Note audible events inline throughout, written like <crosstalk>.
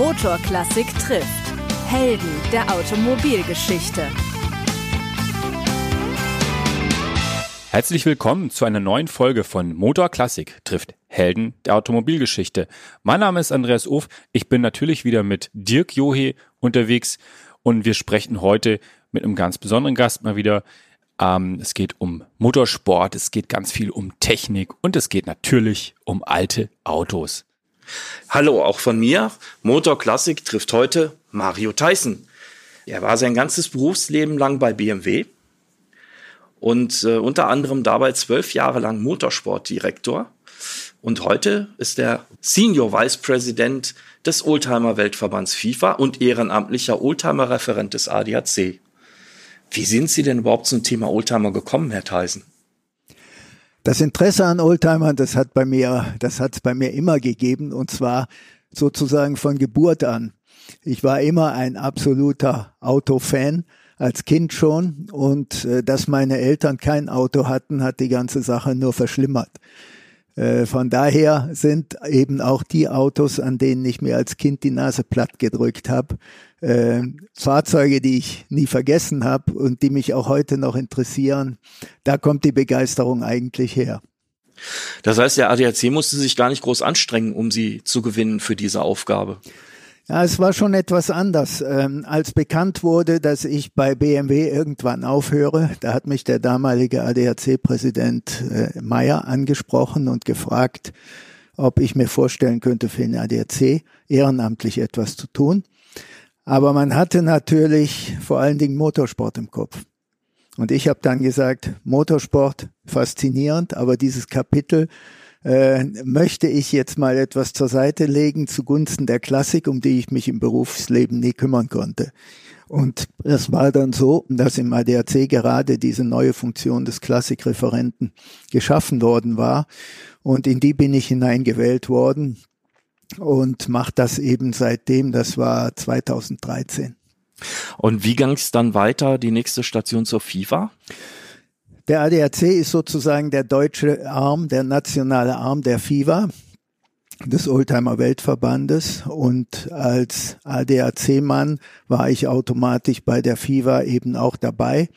Motorklassik trifft. Helden der Automobilgeschichte. Herzlich willkommen zu einer neuen Folge von Motorklassik trifft Helden der Automobilgeschichte. Mein Name ist Andreas Uff. Ich bin natürlich wieder mit Dirk Johe unterwegs und wir sprechen heute mit einem ganz besonderen Gast mal wieder. Ähm, es geht um Motorsport, es geht ganz viel um Technik und es geht natürlich um alte Autos. Hallo, auch von mir. Motorklassik trifft heute Mario Tyson. Er war sein ganzes Berufsleben lang bei BMW und äh, unter anderem dabei zwölf Jahre lang Motorsportdirektor. Und heute ist er Senior Vice President des Oldtimer Weltverbands FIFA und ehrenamtlicher Oldtimer Referent des ADAC. Wie sind Sie denn überhaupt zum Thema Oldtimer gekommen, Herr Theisen? Das Interesse an Oldtimern, das hat bei mir, das hat bei mir immer gegeben und zwar sozusagen von Geburt an. Ich war immer ein absoluter Autofan als Kind schon und äh, dass meine Eltern kein Auto hatten, hat die ganze Sache nur verschlimmert. Äh, von daher sind eben auch die Autos, an denen ich mir als Kind die Nase platt gedrückt habe, äh, Fahrzeuge, die ich nie vergessen habe und die mich auch heute noch interessieren. Da kommt die Begeisterung eigentlich her. Das heißt, der ADAC musste sich gar nicht groß anstrengen, um sie zu gewinnen für diese Aufgabe. Ja, es war schon etwas anders. Ähm, als bekannt wurde, dass ich bei BMW irgendwann aufhöre, da hat mich der damalige ADAC-Präsident äh, Meyer angesprochen und gefragt, ob ich mir vorstellen könnte, für den ADAC ehrenamtlich etwas zu tun. Aber man hatte natürlich vor allen Dingen Motorsport im Kopf. Und ich habe dann gesagt, Motorsport faszinierend, aber dieses Kapitel äh, möchte ich jetzt mal etwas zur Seite legen zugunsten der Klassik, um die ich mich im Berufsleben nie kümmern konnte. Und es war dann so, dass im ADAC gerade diese neue Funktion des Klassikreferenten geschaffen worden war. Und in die bin ich hineingewählt worden und mache das eben seitdem, das war 2013. Und wie ging es dann weiter, die nächste Station zur FIFA? Der ADAC ist sozusagen der deutsche Arm, der nationale Arm der FIFA, des Oldtimer Weltverbandes. Und als ADAC-Mann war ich automatisch bei der FIFA eben auch dabei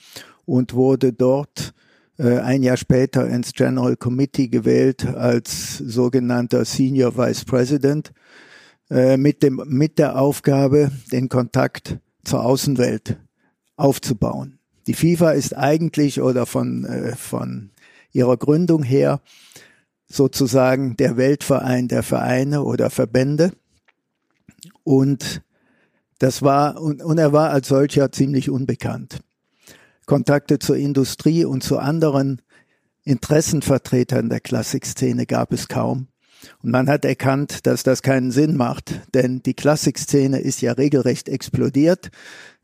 und wurde dort äh, ein Jahr später ins General Committee gewählt als sogenannter Senior Vice President äh, mit, dem, mit der Aufgabe, den Kontakt zur Außenwelt aufzubauen. Die FIFA ist eigentlich oder von, äh, von ihrer Gründung her sozusagen der Weltverein der Vereine oder Verbände. Und das war, und, und er war als solcher ziemlich unbekannt. Kontakte zur Industrie und zu anderen Interessenvertretern der Klassikszene gab es kaum. Und man hat erkannt, dass das keinen Sinn macht, denn die Klassikszene ist ja regelrecht explodiert.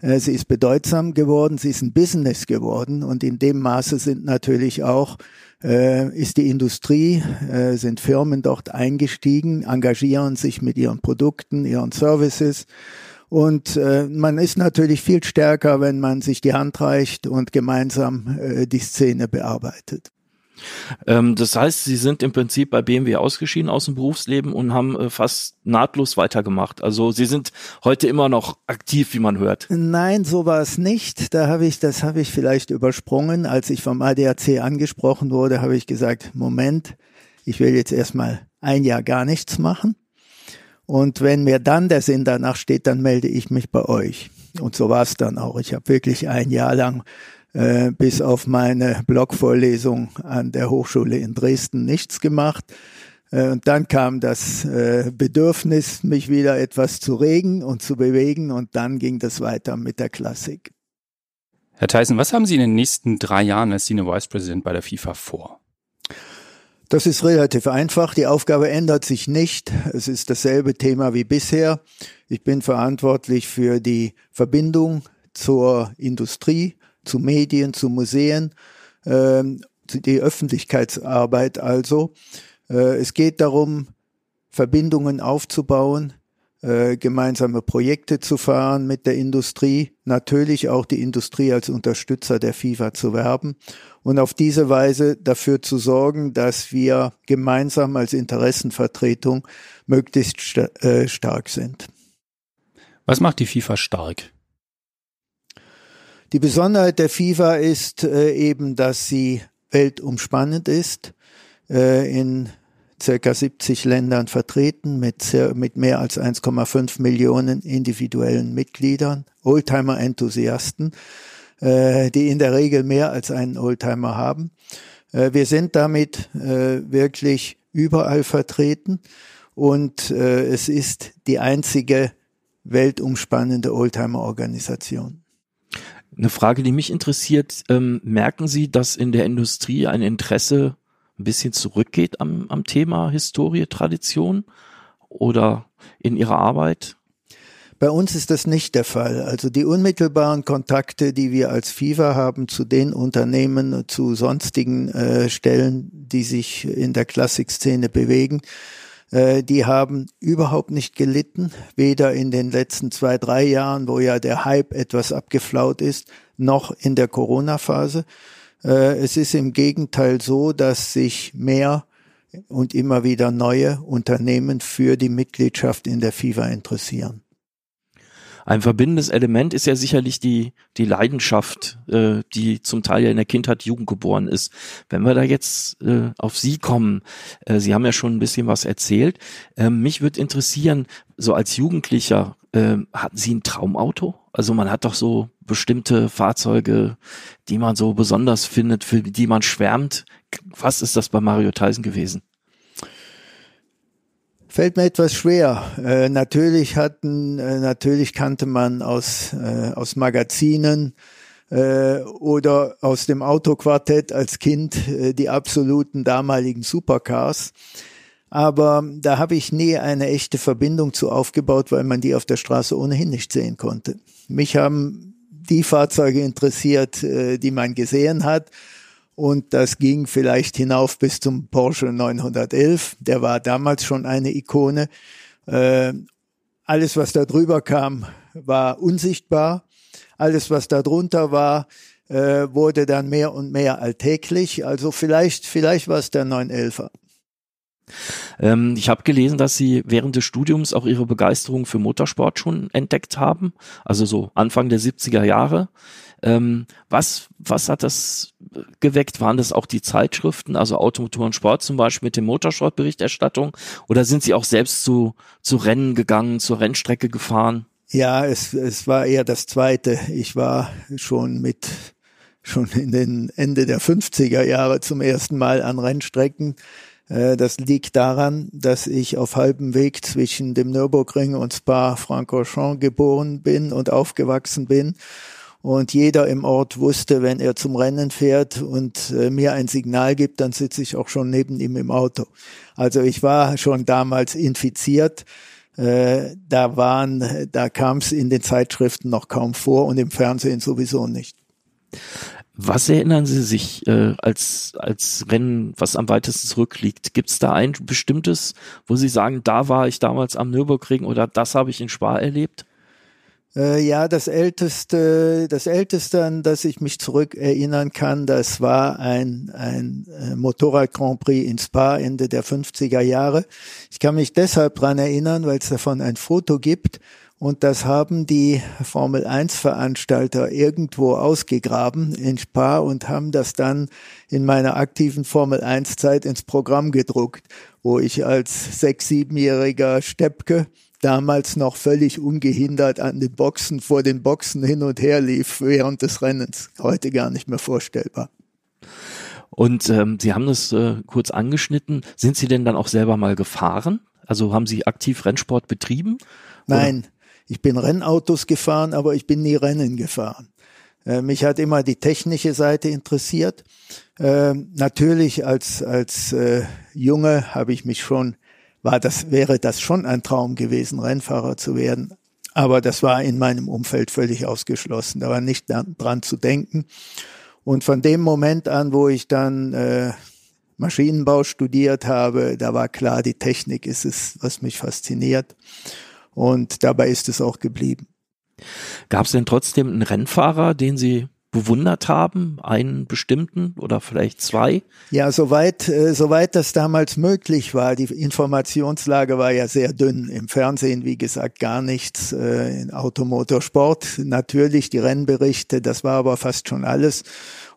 Äh, sie ist bedeutsam geworden, sie ist ein Business geworden und in dem Maße sind natürlich auch äh, ist die Industrie, äh, sind Firmen dort eingestiegen, engagieren sich mit ihren Produkten, ihren Services und äh, man ist natürlich viel stärker, wenn man sich die Hand reicht und gemeinsam äh, die Szene bearbeitet. Ähm, das heißt, Sie sind im Prinzip bei BMW ausgeschieden aus dem Berufsleben und haben äh, fast nahtlos weitergemacht. Also Sie sind heute immer noch aktiv, wie man hört. Nein, so war es nicht. Da habe ich, das habe ich vielleicht übersprungen. Als ich vom ADAC angesprochen wurde, habe ich gesagt, Moment, ich will jetzt erstmal ein Jahr gar nichts machen. Und wenn mir dann der Sinn danach steht, dann melde ich mich bei euch. Und so war es dann auch. Ich habe wirklich ein Jahr lang äh, bis auf meine Blogvorlesung an der Hochschule in Dresden nichts gemacht. Äh, und dann kam das äh, Bedürfnis, mich wieder etwas zu regen und zu bewegen und dann ging das weiter mit der Klassik. Herr Tyson, was haben Sie in den nächsten drei Jahren als Senior Vice President bei der FIFA vor? Das ist relativ einfach. Die Aufgabe ändert sich nicht. Es ist dasselbe Thema wie bisher. Ich bin verantwortlich für die Verbindung zur Industrie, zu Medien, zu Museen, äh, die Öffentlichkeitsarbeit also. Äh, es geht darum, Verbindungen aufzubauen, äh, gemeinsame Projekte zu fahren mit der Industrie, natürlich auch die Industrie als Unterstützer der FIFA zu werben und auf diese Weise dafür zu sorgen, dass wir gemeinsam als Interessenvertretung möglichst st äh, stark sind. Was macht die FIFA stark? Die Besonderheit der FIFA ist äh, eben, dass sie weltumspannend ist, äh, in circa 70 Ländern vertreten mit, mit mehr als 1,5 Millionen individuellen Mitgliedern, Oldtimer-Enthusiasten, äh, die in der Regel mehr als einen Oldtimer haben. Äh, wir sind damit äh, wirklich überall vertreten und äh, es ist die einzige weltumspannende Oldtimer-Organisation. Eine Frage, die mich interessiert, ähm, merken Sie, dass in der Industrie ein Interesse ein bisschen zurückgeht am, am Thema Historie, Tradition oder in Ihrer Arbeit? Bei uns ist das nicht der Fall. Also die unmittelbaren Kontakte, die wir als FIFA haben zu den Unternehmen, zu sonstigen äh, Stellen, die sich in der Klassikszene bewegen, die haben überhaupt nicht gelitten, weder in den letzten zwei, drei Jahren, wo ja der Hype etwas abgeflaut ist, noch in der Corona-Phase. Äh, es ist im Gegenteil so, dass sich mehr und immer wieder neue Unternehmen für die Mitgliedschaft in der FIFA interessieren. Ein verbindendes Element ist ja sicherlich die, die Leidenschaft, äh, die zum Teil ja in der Kindheit, Jugend geboren ist. Wenn wir da jetzt äh, auf Sie kommen, äh, Sie haben ja schon ein bisschen was erzählt. Äh, mich würde interessieren, so als Jugendlicher, äh, hatten Sie ein Traumauto? Also man hat doch so bestimmte Fahrzeuge, die man so besonders findet, für die man schwärmt. Was ist das bei Mario Tyson gewesen? Fällt mir etwas schwer. Äh, natürlich hatten, äh, natürlich kannte man aus, äh, aus Magazinen äh, oder aus dem Autoquartett als Kind äh, die absoluten damaligen Supercars. Aber da habe ich nie eine echte Verbindung zu aufgebaut, weil man die auf der Straße ohnehin nicht sehen konnte. Mich haben die Fahrzeuge interessiert, äh, die man gesehen hat und das ging vielleicht hinauf bis zum Porsche 911. Der war damals schon eine Ikone. Äh, alles, was da drüber kam, war unsichtbar. Alles, was da drunter war, äh, wurde dann mehr und mehr alltäglich. Also vielleicht, vielleicht war es der 911er. Ähm, ich habe gelesen, dass Sie während des Studiums auch Ihre Begeisterung für Motorsport schon entdeckt haben, also so Anfang der 70er Jahre. Ähm, was, was hat das geweckt? Waren das auch die Zeitschriften, also Automotor und Sport zum Beispiel mit dem Motorsportberichterstattung? Oder sind Sie auch selbst zu, zu Rennen gegangen, zur Rennstrecke gefahren? Ja, es, es war eher das Zweite. Ich war schon mit schon in den Ende der 50er Jahre zum ersten Mal an Rennstrecken. Äh, das liegt daran, dass ich auf halbem Weg zwischen dem Nürburgring und Spa-Francorchamps geboren bin und aufgewachsen bin und jeder im Ort wusste, wenn er zum Rennen fährt und äh, mir ein Signal gibt, dann sitze ich auch schon neben ihm im Auto. Also ich war schon damals infiziert. Äh, da waren, da kam es in den Zeitschriften noch kaum vor und im Fernsehen sowieso nicht. Was erinnern Sie sich äh, als, als Rennen, was am weitesten zurückliegt? Gibt es da ein bestimmtes, wo Sie sagen, da war ich damals am Nürburgring oder das habe ich in Spa erlebt? Äh, ja, das älteste, das älteste, an das ich mich zurück erinnern kann, das war ein, ein äh, Motorrad Grand Prix in Spa Ende der 50er Jahre. Ich kann mich deshalb dran erinnern, weil es davon ein Foto gibt und das haben die Formel 1 Veranstalter irgendwo ausgegraben in Spa und haben das dann in meiner aktiven Formel 1 Zeit ins Programm gedruckt, wo ich als sechs, siebenjähriger Steppke damals noch völlig ungehindert an den Boxen, vor den Boxen hin und her lief während des Rennens. Heute gar nicht mehr vorstellbar. Und ähm, Sie haben das äh, kurz angeschnitten. Sind Sie denn dann auch selber mal gefahren? Also haben Sie aktiv Rennsport betrieben? Nein, ich bin Rennautos gefahren, aber ich bin nie Rennen gefahren. Äh, mich hat immer die technische Seite interessiert. Äh, natürlich als als äh, Junge habe ich mich schon war das, wäre das schon ein Traum gewesen, Rennfahrer zu werden. Aber das war in meinem Umfeld völlig ausgeschlossen. Da war nicht dran zu denken. Und von dem Moment an, wo ich dann äh, Maschinenbau studiert habe, da war klar, die Technik ist es, was mich fasziniert. Und dabei ist es auch geblieben. Gab es denn trotzdem einen Rennfahrer, den Sie bewundert haben, einen bestimmten oder vielleicht zwei? Ja, soweit, äh, soweit das damals möglich war. Die Informationslage war ja sehr dünn. Im Fernsehen, wie gesagt, gar nichts. Äh, in Automotorsport natürlich die Rennberichte, das war aber fast schon alles.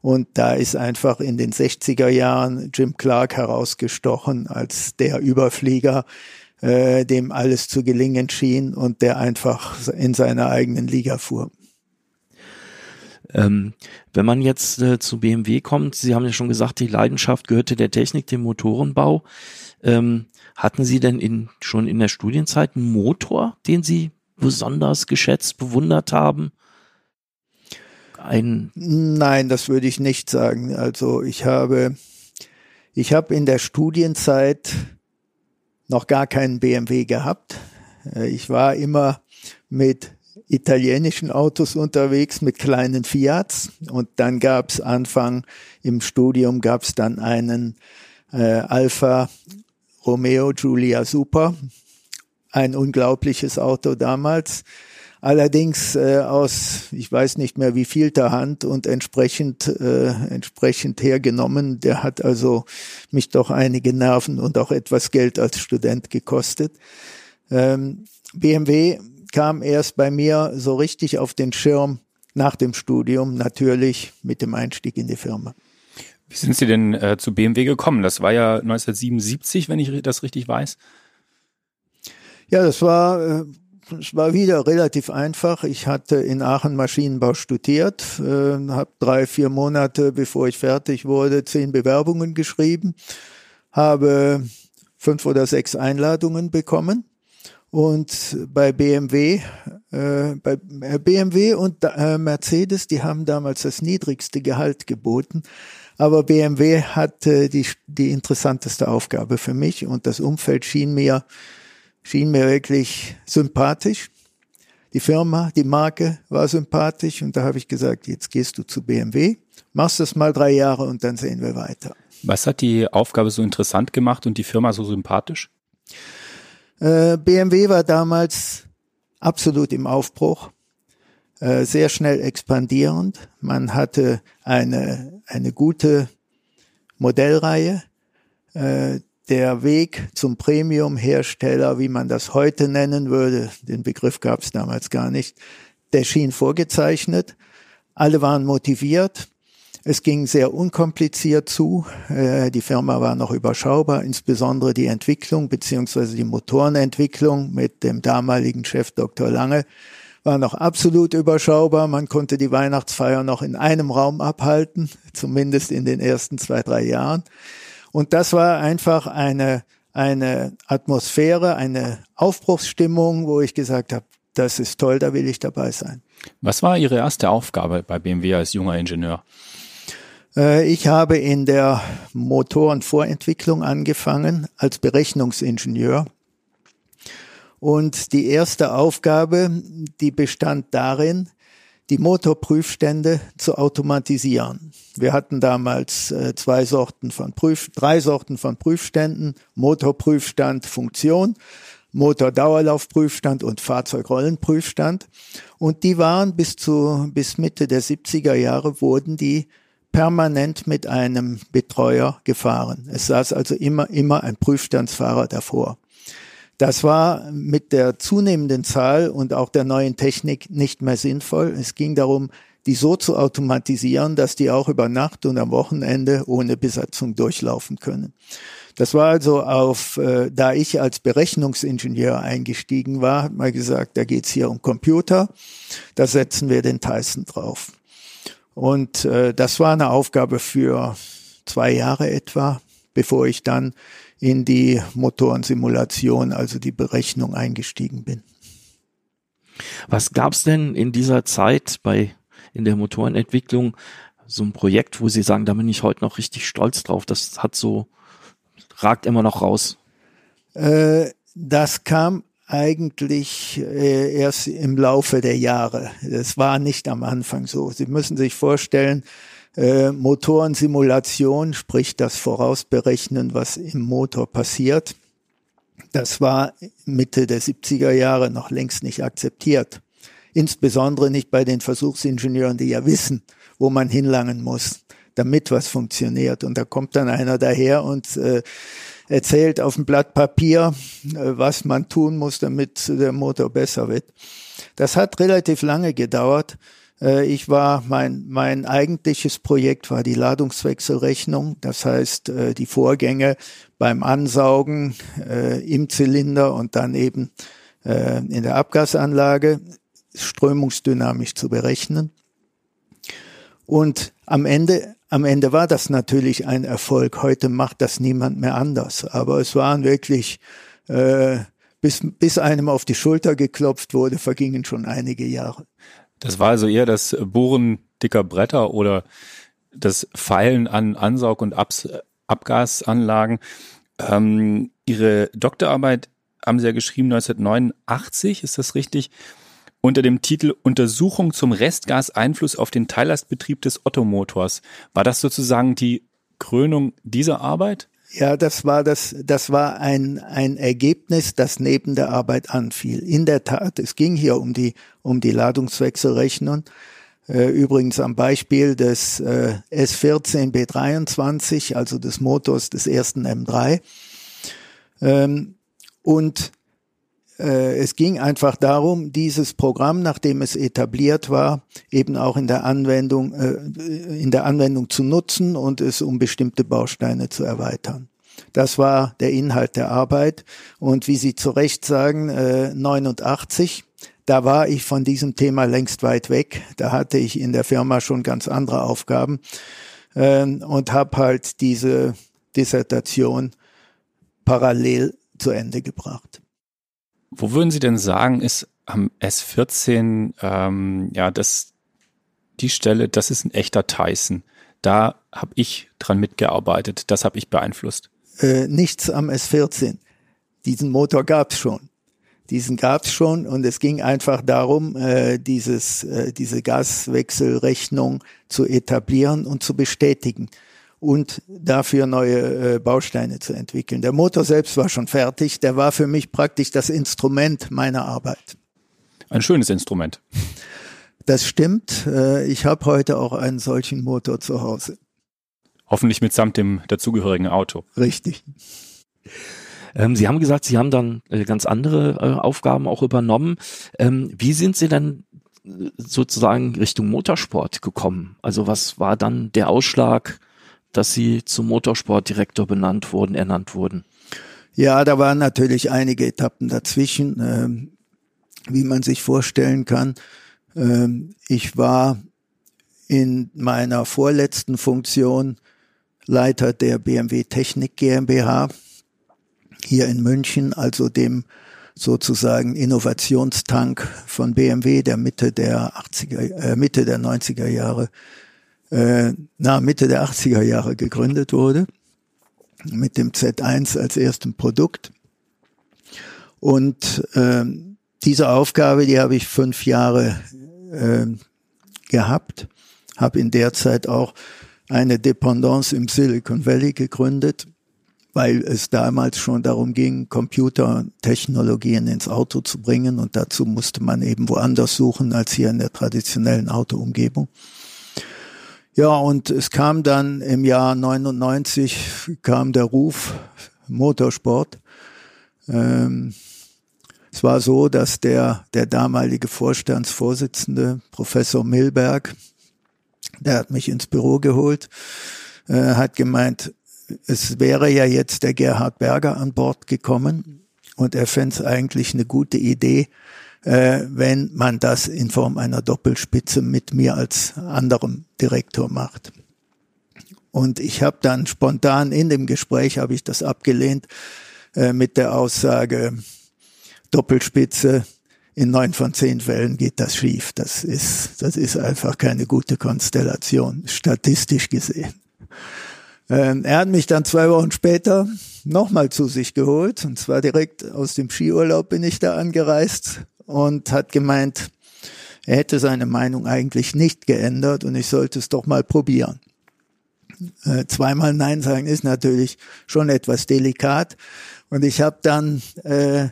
Und da ist einfach in den 60er Jahren Jim Clark herausgestochen als der Überflieger, äh, dem alles zu gelingen schien und der einfach in seiner eigenen Liga fuhr. Ähm, wenn man jetzt äh, zu BMW kommt, Sie haben ja schon gesagt, die Leidenschaft gehörte der Technik, dem Motorenbau. Ähm, hatten Sie denn in, schon in der Studienzeit einen Motor, den Sie besonders geschätzt, bewundert haben? Ein Nein, das würde ich nicht sagen. Also ich habe, ich habe in der Studienzeit noch gar keinen BMW gehabt. Äh, ich war immer mit italienischen Autos unterwegs mit kleinen Fiats und dann gab es Anfang im Studium gab es dann einen äh, Alfa Romeo Giulia Super, ein unglaubliches Auto damals, allerdings äh, aus ich weiß nicht mehr wie viel der Hand und entsprechend äh, entsprechend hergenommen. Der hat also mich doch einige Nerven und auch etwas Geld als Student gekostet. Ähm, BMW kam erst bei mir so richtig auf den Schirm nach dem Studium, natürlich mit dem Einstieg in die Firma. Wie sind Sie denn äh, zu BMW gekommen? Das war ja 1977, wenn ich das richtig weiß. Ja, das war, äh, das war wieder relativ einfach. Ich hatte in Aachen Maschinenbau studiert, äh, habe drei, vier Monate, bevor ich fertig wurde, zehn Bewerbungen geschrieben, habe fünf oder sechs Einladungen bekommen und bei BMW, äh, bei BMW und äh, Mercedes, die haben damals das niedrigste Gehalt geboten. Aber BMW hatte die, die interessanteste Aufgabe für mich und das Umfeld schien mir, schien mir wirklich sympathisch. Die Firma, die Marke war sympathisch und da habe ich gesagt, jetzt gehst du zu BMW, machst das mal drei Jahre und dann sehen wir weiter. Was hat die Aufgabe so interessant gemacht und die Firma so sympathisch? Äh, BMW war damals absolut im Aufbruch, äh, sehr schnell expandierend. Man hatte eine, eine gute Modellreihe. Äh, der Weg zum Premium-Hersteller, wie man das heute nennen würde, den Begriff gab es damals gar nicht, der schien vorgezeichnet. Alle waren motiviert. Es ging sehr unkompliziert zu. Äh, die Firma war noch überschaubar, insbesondere die Entwicklung beziehungsweise die Motorenentwicklung mit dem damaligen Chef Dr. Lange war noch absolut überschaubar. Man konnte die Weihnachtsfeier noch in einem Raum abhalten, zumindest in den ersten zwei, drei Jahren. Und das war einfach eine, eine Atmosphäre, eine Aufbruchsstimmung, wo ich gesagt habe, das ist toll, da will ich dabei sein. Was war Ihre erste Aufgabe bei BMW als junger Ingenieur? Äh, ich habe in der Motorenvorentwicklung angefangen als Berechnungsingenieur. Und die erste Aufgabe, die bestand darin, die Motorprüfstände zu automatisieren. Wir hatten damals äh, zwei Sorten von Prüf, drei Sorten von Prüfständen, Motorprüfstand, Funktion, Motordauerlaufprüfstand und Fahrzeugrollenprüfstand. Und die waren bis zu, bis Mitte der 70er Jahre wurden die permanent mit einem Betreuer gefahren. Es saß also immer, immer ein Prüfstandsfahrer davor. Das war mit der zunehmenden Zahl und auch der neuen Technik nicht mehr sinnvoll. Es ging darum, die so zu automatisieren, dass die auch über Nacht und am Wochenende ohne Besatzung durchlaufen können. Das war also auf, äh, da ich als Berechnungsingenieur eingestiegen war, hat man gesagt, da geht's hier um Computer, da setzen wir den Tyson drauf. Und äh, das war eine Aufgabe für zwei Jahre etwa, bevor ich dann in die Motorensimulation, also die Berechnung eingestiegen bin. Was gab's denn in dieser Zeit bei in der Motorenentwicklung so ein Projekt, wo Sie sagen, da bin ich heute noch richtig stolz drauf. Das hat so ragt immer noch raus. Äh, das kam eigentlich äh, erst im Laufe der Jahre. Das war nicht am Anfang so. Sie müssen sich vorstellen, äh, Motorensimulation, sprich das Vorausberechnen, was im Motor passiert, das war Mitte der 70er Jahre noch längst nicht akzeptiert. insbesondere nicht bei den Versuchsingenieuren, die ja wissen, wo man hinlangen muss, damit was funktioniert. Und da kommt dann einer daher und äh, erzählt auf dem Blatt Papier, äh, was man tun muss, damit der Motor besser wird. Das hat relativ lange gedauert. Äh, ich war, mein, mein eigentliches Projekt war die Ladungswechselrechnung. Das heißt, äh, die Vorgänge beim Ansaugen im Zylinder und dann eben in der Abgasanlage strömungsdynamisch zu berechnen. Und am Ende, am Ende war das natürlich ein Erfolg. Heute macht das niemand mehr anders. Aber es waren wirklich äh, bis, bis einem auf die Schulter geklopft wurde, vergingen schon einige Jahre. Das war also eher das Bohren dicker Bretter oder das Feilen an Ansaug- und Abs Abgasanlagen. Ähm, Ihre Doktorarbeit haben Sie ja geschrieben 1989, ist das richtig? Unter dem Titel Untersuchung zum Restgaseinfluss auf den Teillastbetrieb des Ottomotors. War das sozusagen die Krönung dieser Arbeit? Ja, das war das, das war ein, ein Ergebnis, das neben der Arbeit anfiel. In der Tat, es ging hier um die, um die Ladungswechselrechnung. Äh, übrigens am Beispiel des äh, S14B23, also des Motors des ersten M3. Ähm, und es ging einfach darum, dieses Programm, nachdem es etabliert war, eben auch in der Anwendung, äh, in der Anwendung zu nutzen und es um bestimmte Bausteine zu erweitern. Das war der Inhalt der Arbeit. Und wie Sie zu Recht sagen, 89, äh, da war ich von diesem Thema längst weit weg. Da hatte ich in der Firma schon ganz andere Aufgaben ähm, und habe halt diese Dissertation parallel zu Ende gebracht. Wo würden Sie denn sagen, ist am S14 ähm, ja das die Stelle, das ist ein echter Tyson. Da habe ich dran mitgearbeitet, das habe ich beeinflusst. Äh, nichts am S14. Diesen Motor gab's schon. Diesen gab's schon und es ging einfach darum, äh, dieses, äh, diese Gaswechselrechnung zu etablieren und zu bestätigen und dafür neue äh, Bausteine zu entwickeln. Der Motor selbst war schon fertig, der war für mich praktisch das Instrument meiner Arbeit. Ein schönes Instrument. Das stimmt. Äh, ich habe heute auch einen solchen Motor zu Hause. Hoffentlich mitsamt dem dazugehörigen Auto. Richtig. Ähm, Sie haben gesagt, Sie haben dann äh, ganz andere äh, Aufgaben auch übernommen. Ähm, wie sind Sie dann äh, sozusagen Richtung Motorsport gekommen? Also was war dann der Ausschlag, dass sie zum Motorsportdirektor benannt wurden, ernannt wurden? Ja, da waren natürlich einige Etappen dazwischen, ähm, wie man sich vorstellen kann. Ähm, ich war in meiner vorletzten Funktion Leiter der BMW Technik GmbH hier in München, also dem sozusagen Innovationstank von BMW der Mitte der 80er, äh, Mitte der 90er Jahre äh, na, Mitte der 80er Jahre gegründet wurde, mit dem Z1 als erstem Produkt. Und äh, diese Aufgabe, die habe ich fünf Jahre äh, gehabt, habe in der Zeit auch eine Dependance im Silicon Valley gegründet, weil es damals schon darum ging, Computertechnologien ins Auto zu bringen und dazu musste man eben woanders suchen als hier in der traditionellen Autoumgebung. Ja, und es kam dann im Jahr 99 kam der Ruf Motorsport. Ähm, es war so, dass der, der damalige Vorstandsvorsitzende, Professor Milberg, der hat mich ins Büro geholt, äh, hat gemeint, es wäre ja jetzt der Gerhard Berger an Bord gekommen und er fände es eigentlich eine gute Idee, äh, wenn man das in Form einer Doppelspitze mit mir als anderem Direktor macht. Und ich habe dann spontan in dem Gespräch habe ich das abgelehnt äh, mit der Aussage Doppelspitze in neun von zehn Fällen geht das schief. Das ist das ist einfach keine gute Konstellation statistisch gesehen. Ähm, er hat mich dann zwei Wochen später nochmal zu sich geholt und zwar direkt aus dem Skiurlaub bin ich da angereist und hat gemeint, er hätte seine Meinung eigentlich nicht geändert und ich sollte es doch mal probieren. Äh, zweimal Nein sagen ist natürlich schon etwas delikat. Und ich habe dann äh,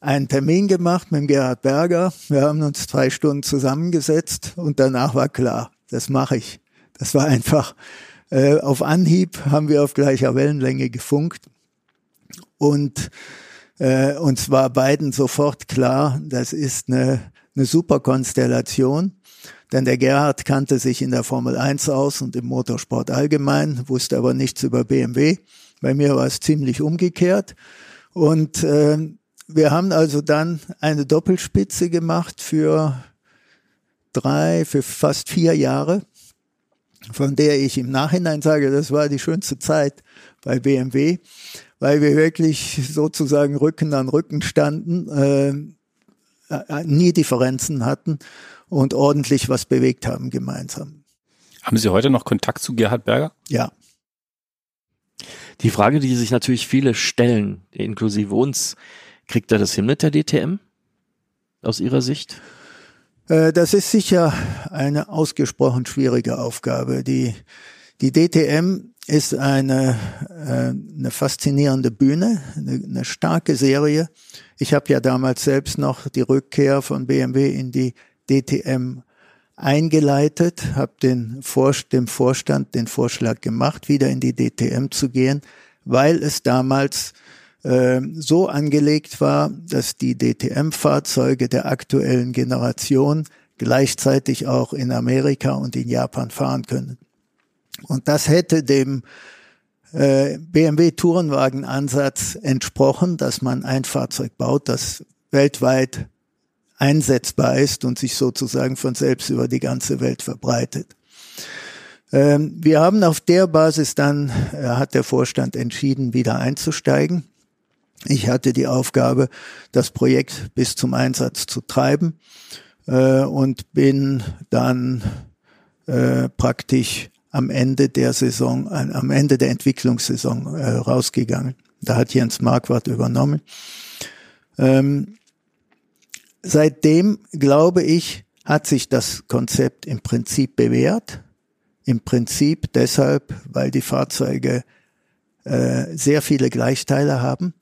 einen Termin gemacht mit Gerhard Berger. Wir haben uns zwei Stunden zusammengesetzt und danach war klar, das mache ich. Das war einfach äh, auf Anhieb haben wir auf gleicher Wellenlänge gefunkt und äh, uns war beiden sofort klar, das ist eine, eine super Konstellation. Denn der Gerhard kannte sich in der Formel 1 aus und im Motorsport allgemein, wusste aber nichts über BMW. Bei mir war es ziemlich umgekehrt. Und äh, wir haben also dann eine Doppelspitze gemacht für drei, für fast vier Jahre, von der ich im Nachhinein sage, das war die schönste Zeit bei BMW, weil wir wirklich sozusagen Rücken an Rücken standen, äh, äh nie Differenzen hatten und ordentlich was bewegt haben gemeinsam. Haben Sie heute noch Kontakt zu Gerhard Berger? Ja. Die Frage, die sich natürlich viele stellen, inklusive uns, kriegt er das hin mit der DTM aus Ihrer Sicht? Äh, das ist sicher eine ausgesprochen schwierige Aufgabe. Die, die DTM ist eine, äh, eine faszinierende Bühne, eine, eine starke Serie. Ich habe ja damals selbst noch die Rückkehr von BMW in die DTM eingeleitet, habe den Vor dem Vorstand den Vorschlag gemacht, wieder in die DTM zu gehen, weil es damals äh, so angelegt war, dass die DTM-Fahrzeuge der aktuellen Generation gleichzeitig auch in Amerika und in Japan fahren können. Und das hätte dem äh, BMW Tourenwagen-Ansatz entsprochen, dass man ein Fahrzeug baut, das weltweit einsetzbar ist und sich sozusagen von selbst über die ganze Welt verbreitet. Ähm, wir haben auf der Basis dann, äh, hat der Vorstand entschieden, wieder einzusteigen. Ich hatte die Aufgabe, das Projekt bis zum Einsatz zu treiben äh, und bin dann äh, praktisch am Ende der Saison, am Ende der Entwicklungssaison rausgegangen. Da hat Jens Marquardt übernommen. Ähm, seitdem, glaube ich, hat sich das Konzept im Prinzip bewährt. Im Prinzip deshalb, weil die Fahrzeuge äh, sehr viele Gleichteile haben,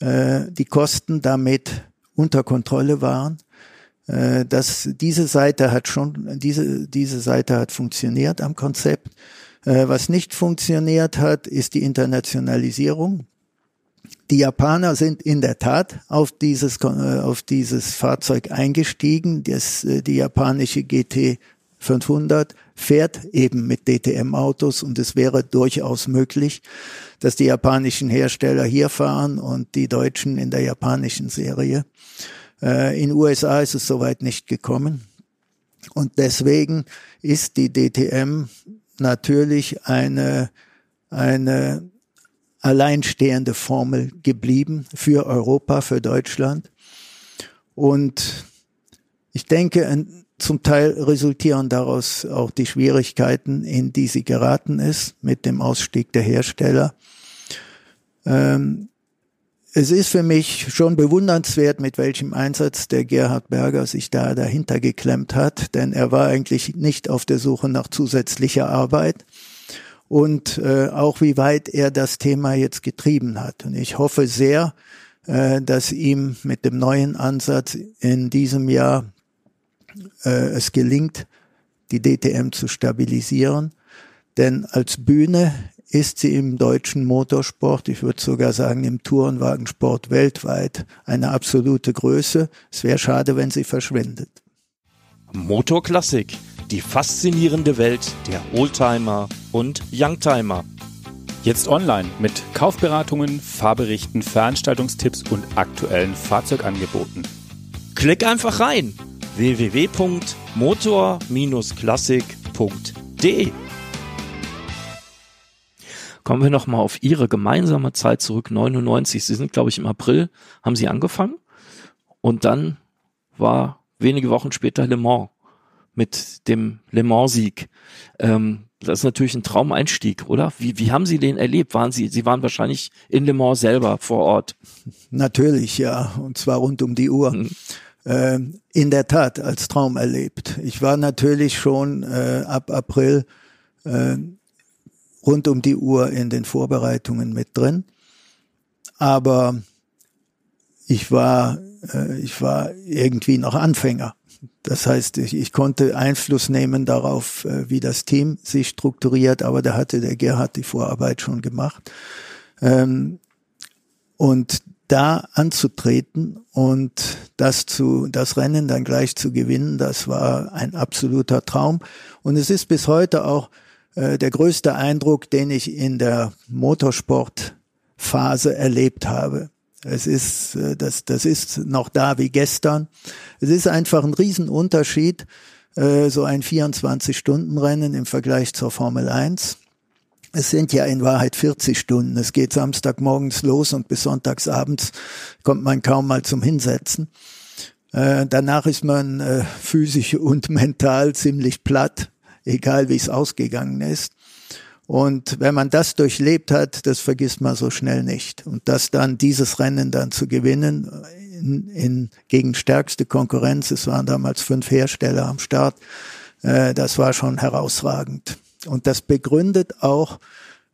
äh, die Kosten damit unter Kontrolle waren. Äh, dass diese Seite hat schon, diese, diese Seite hat funktioniert am Konzept. Äh, was nicht funktioniert hat, ist die Internationalisierung. Die Japaner sind in der Tat auf dieses, äh, auf dieses Fahrzeug eingestiegen. Das, äh, die japanische GT 500 fährt eben mit DTM-Autos und es wäre durchaus möglich, dass die japanischen Hersteller hier fahren und die Deutschen in der japanischen Serie. Äh, in USA ist es soweit nicht gekommen. Und deswegen ist die DTM natürlich eine, eine alleinstehende Formel geblieben für Europa, für Deutschland. Und ich denke, zum Teil resultieren daraus auch die Schwierigkeiten, in die sie geraten ist mit dem Ausstieg der Hersteller. Ähm, es ist für mich schon bewundernswert, mit welchem Einsatz der Gerhard Berger sich da dahinter geklemmt hat, denn er war eigentlich nicht auf der Suche nach zusätzlicher Arbeit, und äh, auch wie weit er das Thema jetzt getrieben hat. Und ich hoffe sehr, äh, dass ihm mit dem neuen Ansatz in diesem Jahr äh, es gelingt, die DTM zu stabilisieren. Denn als Bühne ist sie im deutschen Motorsport, ich würde sogar sagen im Tourenwagensport weltweit, eine absolute Größe. Es wäre schade, wenn sie verschwindet. Motorklassik die faszinierende Welt der Oldtimer und Youngtimer. Jetzt online mit Kaufberatungen, Fahrberichten, Veranstaltungstipps und aktuellen Fahrzeugangeboten. Klick einfach rein www.motor-klassik.de Kommen wir nochmal auf Ihre gemeinsame Zeit zurück, 99. Sie sind, glaube ich, im April, haben Sie angefangen und dann war wenige Wochen später Le Mans mit dem Le Mans-Sieg. Ähm, das ist natürlich ein Traumeinstieg, oder? Wie, wie haben Sie den erlebt? Waren Sie, Sie waren wahrscheinlich in Le Mans selber vor Ort. Natürlich, ja. Und zwar rund um die Uhr. Mhm. Äh, in der Tat als Traum erlebt. Ich war natürlich schon äh, ab April äh, rund um die Uhr in den Vorbereitungen mit drin. Aber ich war, äh, ich war irgendwie noch Anfänger. Das heißt, ich, ich konnte Einfluss nehmen darauf, äh, wie das Team sich strukturiert, aber da hatte der Gerhard die Vorarbeit schon gemacht. Ähm, und da anzutreten und das zu, das Rennen dann gleich zu gewinnen, das war ein absoluter Traum. Und es ist bis heute auch äh, der größte Eindruck, den ich in der Motorsportphase erlebt habe. Es ist, äh, das, das ist noch da wie gestern. Es ist einfach ein Riesenunterschied, äh, so ein 24-Stunden-Rennen im Vergleich zur Formel 1. Es sind ja in Wahrheit 40 Stunden. Es geht Samstagmorgens los und bis Sonntagsabends kommt man kaum mal zum Hinsetzen. Danach ist man physisch und <laughs> mental ziemlich platt, egal wie es ausgegangen ist. Und wenn man das durchlebt hat, das vergisst man so schnell nicht. Und das dann, dieses Rennen dann zu gewinnen, in, in, gegen stärkste Konkurrenz, es waren damals fünf Hersteller am Start, äh, das war schon herausragend. Und das begründet auch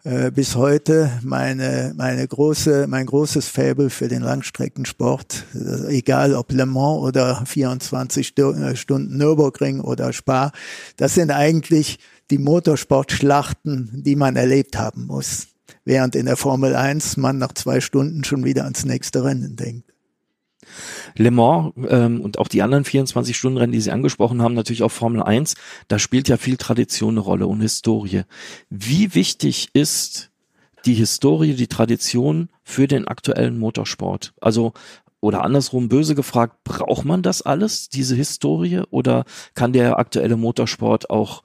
äh, bis heute meine, meine große, mein großes Faible für den Langstreckensport. Egal ob Le Mans oder 24 äh, Stunden Nürburgring oder Spa. Das sind eigentlich die Motorsportschlachten, die man erlebt haben muss. Während in der Formel 1 man nach zwei Stunden schon wieder ans nächste Rennen denkt. Le Mans ähm, und auch die anderen 24-Stunden-Rennen, die Sie angesprochen haben, natürlich auch Formel 1, da spielt ja viel Tradition eine Rolle und Historie. Wie wichtig ist die Historie, die Tradition für den aktuellen Motorsport? Also oder andersrum böse gefragt, braucht man das alles, diese Historie, oder kann der aktuelle Motorsport auch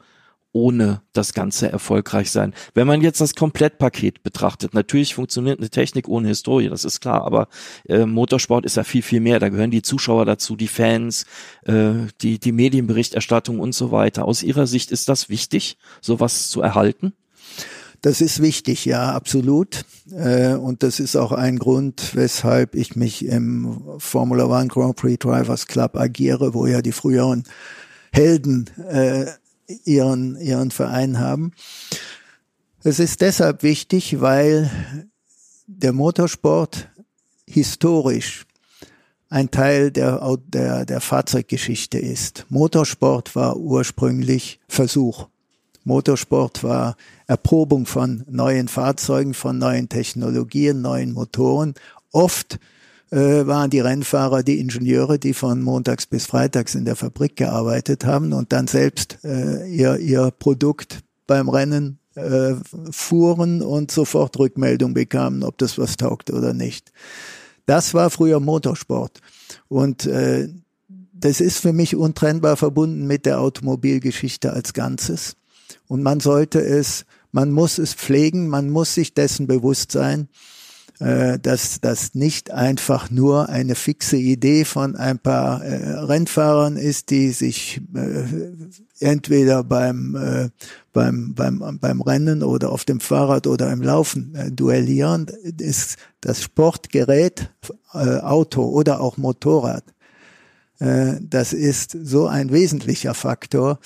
ohne das Ganze erfolgreich sein. Wenn man jetzt das Komplettpaket betrachtet, natürlich funktioniert eine Technik ohne Historie, das ist klar, aber äh, Motorsport ist ja viel, viel mehr. Da gehören die Zuschauer dazu, die Fans, äh, die, die Medienberichterstattung und so weiter. Aus Ihrer Sicht ist das wichtig, sowas zu erhalten? Das ist wichtig, ja, absolut. Äh, und das ist auch ein Grund, weshalb ich mich im Formula One Grand Prix Drivers Club agiere, wo ja die früheren Helden äh, ihren, ihren Verein haben. Es ist deshalb wichtig, weil der Motorsport historisch ein Teil der, der, der Fahrzeuggeschichte ist. Motorsport war ursprünglich Versuch. Motorsport war Erprobung von neuen Fahrzeugen, von neuen Technologien, neuen Motoren. Oft äh, waren die Rennfahrer die Ingenieure, die von montags bis freitags in der Fabrik gearbeitet haben und dann selbst äh, ihr, ihr Produkt beim Rennen äh, fuhren und sofort Rückmeldung bekamen, ob das was taugt oder nicht. Das war früher Motorsport. Und äh, das ist für mich untrennbar verbunden mit der Automobilgeschichte als Ganzes. Und man sollte es, man muss es pflegen, man muss sich dessen bewusst sein, dass das nicht einfach nur eine fixe Idee von ein paar äh, Rennfahrern ist, die sich äh, entweder beim, äh, beim, beim, beim Rennen oder auf dem Fahrrad oder im Laufen äh, duellieren, ist das Sportgerät, äh, Auto oder auch Motorrad. Äh, das ist so ein wesentlicher Faktor,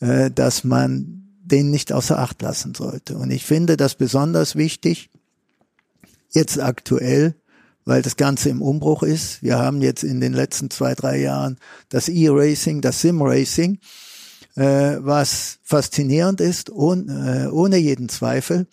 äh, dass man den nicht außer Acht lassen sollte. Und ich finde das besonders wichtig, jetzt aktuell, weil das Ganze im Umbruch ist. Wir haben jetzt in den letzten zwei, drei Jahren das E-Racing, das Sim-Racing, äh, was faszinierend ist, ohn, äh, ohne jeden Zweifel.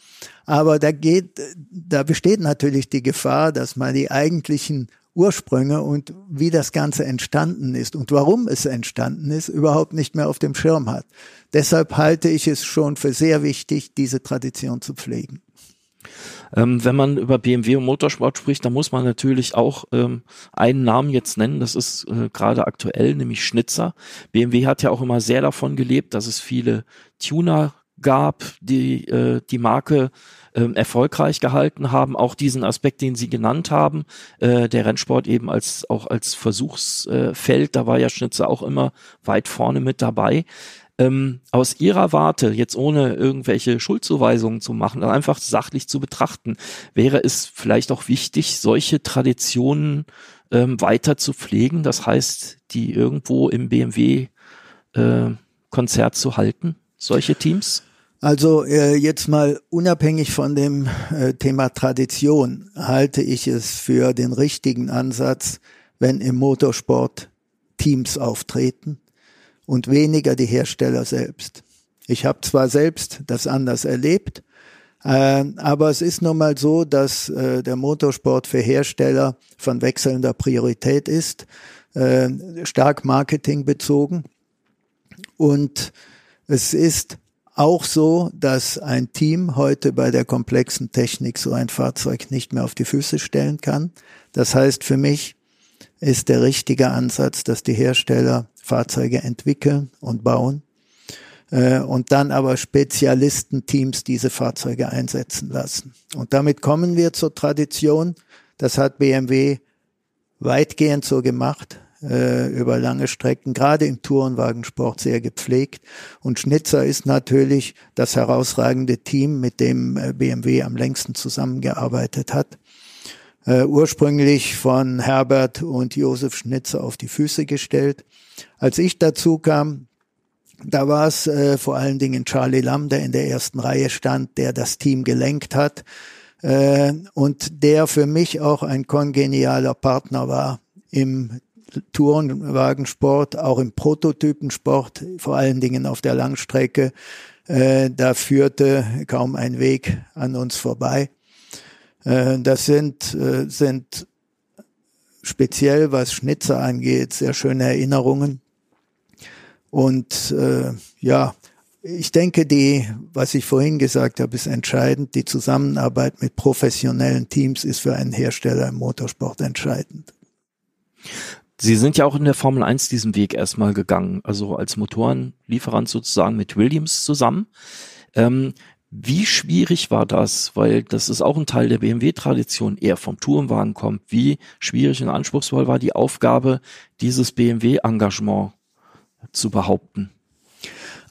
Aber da geht, da besteht natürlich die Gefahr, dass man die eigentlichen Ursprünge und wie das Ganze entstanden ist und warum es entstanden ist, überhaupt nicht mehr auf dem Schirm hat. Deshalb halte ich es schon für sehr wichtig, diese Tradition zu pflegen. Ähm, wenn man über BMW und Motorsport spricht, dann muss man natürlich auch ähm, einen Namen jetzt nennen. Das ist äh, gerade aktuell, nämlich Schnitzer. BMW hat ja auch immer sehr davon gelebt, dass es viele Tuner gab, die äh, die Marke ähm, erfolgreich gehalten haben. Auch diesen Aspekt, den Sie genannt haben, äh, der Rennsport eben als auch als Versuchsfeld, da war ja Schnitzer auch immer weit vorne mit dabei. Ähm, aus Ihrer Warte, jetzt ohne irgendwelche Schuldzuweisungen zu machen, einfach sachlich zu betrachten, wäre es vielleicht auch wichtig, solche Traditionen ähm, weiter zu pflegen, das heißt, die irgendwo im BMW äh, Konzert zu halten, solche Teams? Also äh, jetzt mal unabhängig von dem äh, Thema Tradition halte ich es für den richtigen Ansatz, wenn im Motorsport Teams auftreten und weniger die Hersteller selbst. Ich habe zwar selbst das anders erlebt, äh, aber es ist nun mal so, dass äh, der Motorsport für Hersteller von wechselnder Priorität ist, äh, stark marketingbezogen. Und es ist auch so, dass ein Team heute bei der komplexen Technik so ein Fahrzeug nicht mehr auf die Füße stellen kann. Das heißt, für mich ist der richtige Ansatz, dass die Hersteller Fahrzeuge entwickeln und bauen äh, und dann aber Spezialistenteams diese Fahrzeuge einsetzen lassen. Und damit kommen wir zur Tradition. Das hat BMW weitgehend so gemacht äh, über lange Strecken, gerade im Tourenwagensport sehr gepflegt. Und Schnitzer ist natürlich das herausragende Team, mit dem äh, BMW am längsten zusammengearbeitet hat. Äh, ursprünglich von Herbert und Josef Schnitzer auf die Füße gestellt. Als ich dazu kam, da war es äh, vor allen Dingen Charlie Lam, der in der ersten Reihe stand, der das Team gelenkt hat äh, und der für mich auch ein kongenialer Partner war im Tourenwagensport, auch im Prototypensport, vor allen Dingen auf der Langstrecke. Äh, da führte kaum ein Weg an uns vorbei. Äh, das sind, äh, sind speziell, was Schnitzer angeht, sehr schöne Erinnerungen. Und äh, ja, ich denke, die, was ich vorhin gesagt habe, ist entscheidend. Die Zusammenarbeit mit professionellen Teams ist für einen Hersteller im Motorsport entscheidend. Sie sind ja auch in der Formel 1 diesen Weg erstmal gegangen, also als Motorenlieferant sozusagen mit Williams zusammen. Ähm, wie schwierig war das? Weil das ist auch ein Teil der BMW-Tradition, eher vom Tourenwagen kommt. Wie schwierig und anspruchsvoll war die Aufgabe, dieses BMW-Engagement zu behaupten?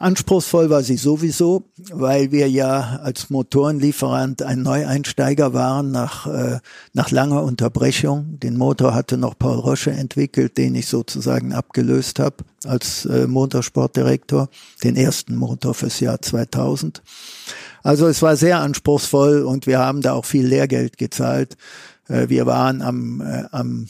Anspruchsvoll war sie sowieso, weil wir ja als Motorenlieferant ein Neueinsteiger waren nach, äh, nach langer Unterbrechung. Den Motor hatte noch Paul Rosche entwickelt, den ich sozusagen abgelöst habe als äh, Motorsportdirektor, den ersten Motor fürs Jahr 2000. Also es war sehr anspruchsvoll und wir haben da auch viel Lehrgeld gezahlt. Äh, wir waren am, äh, am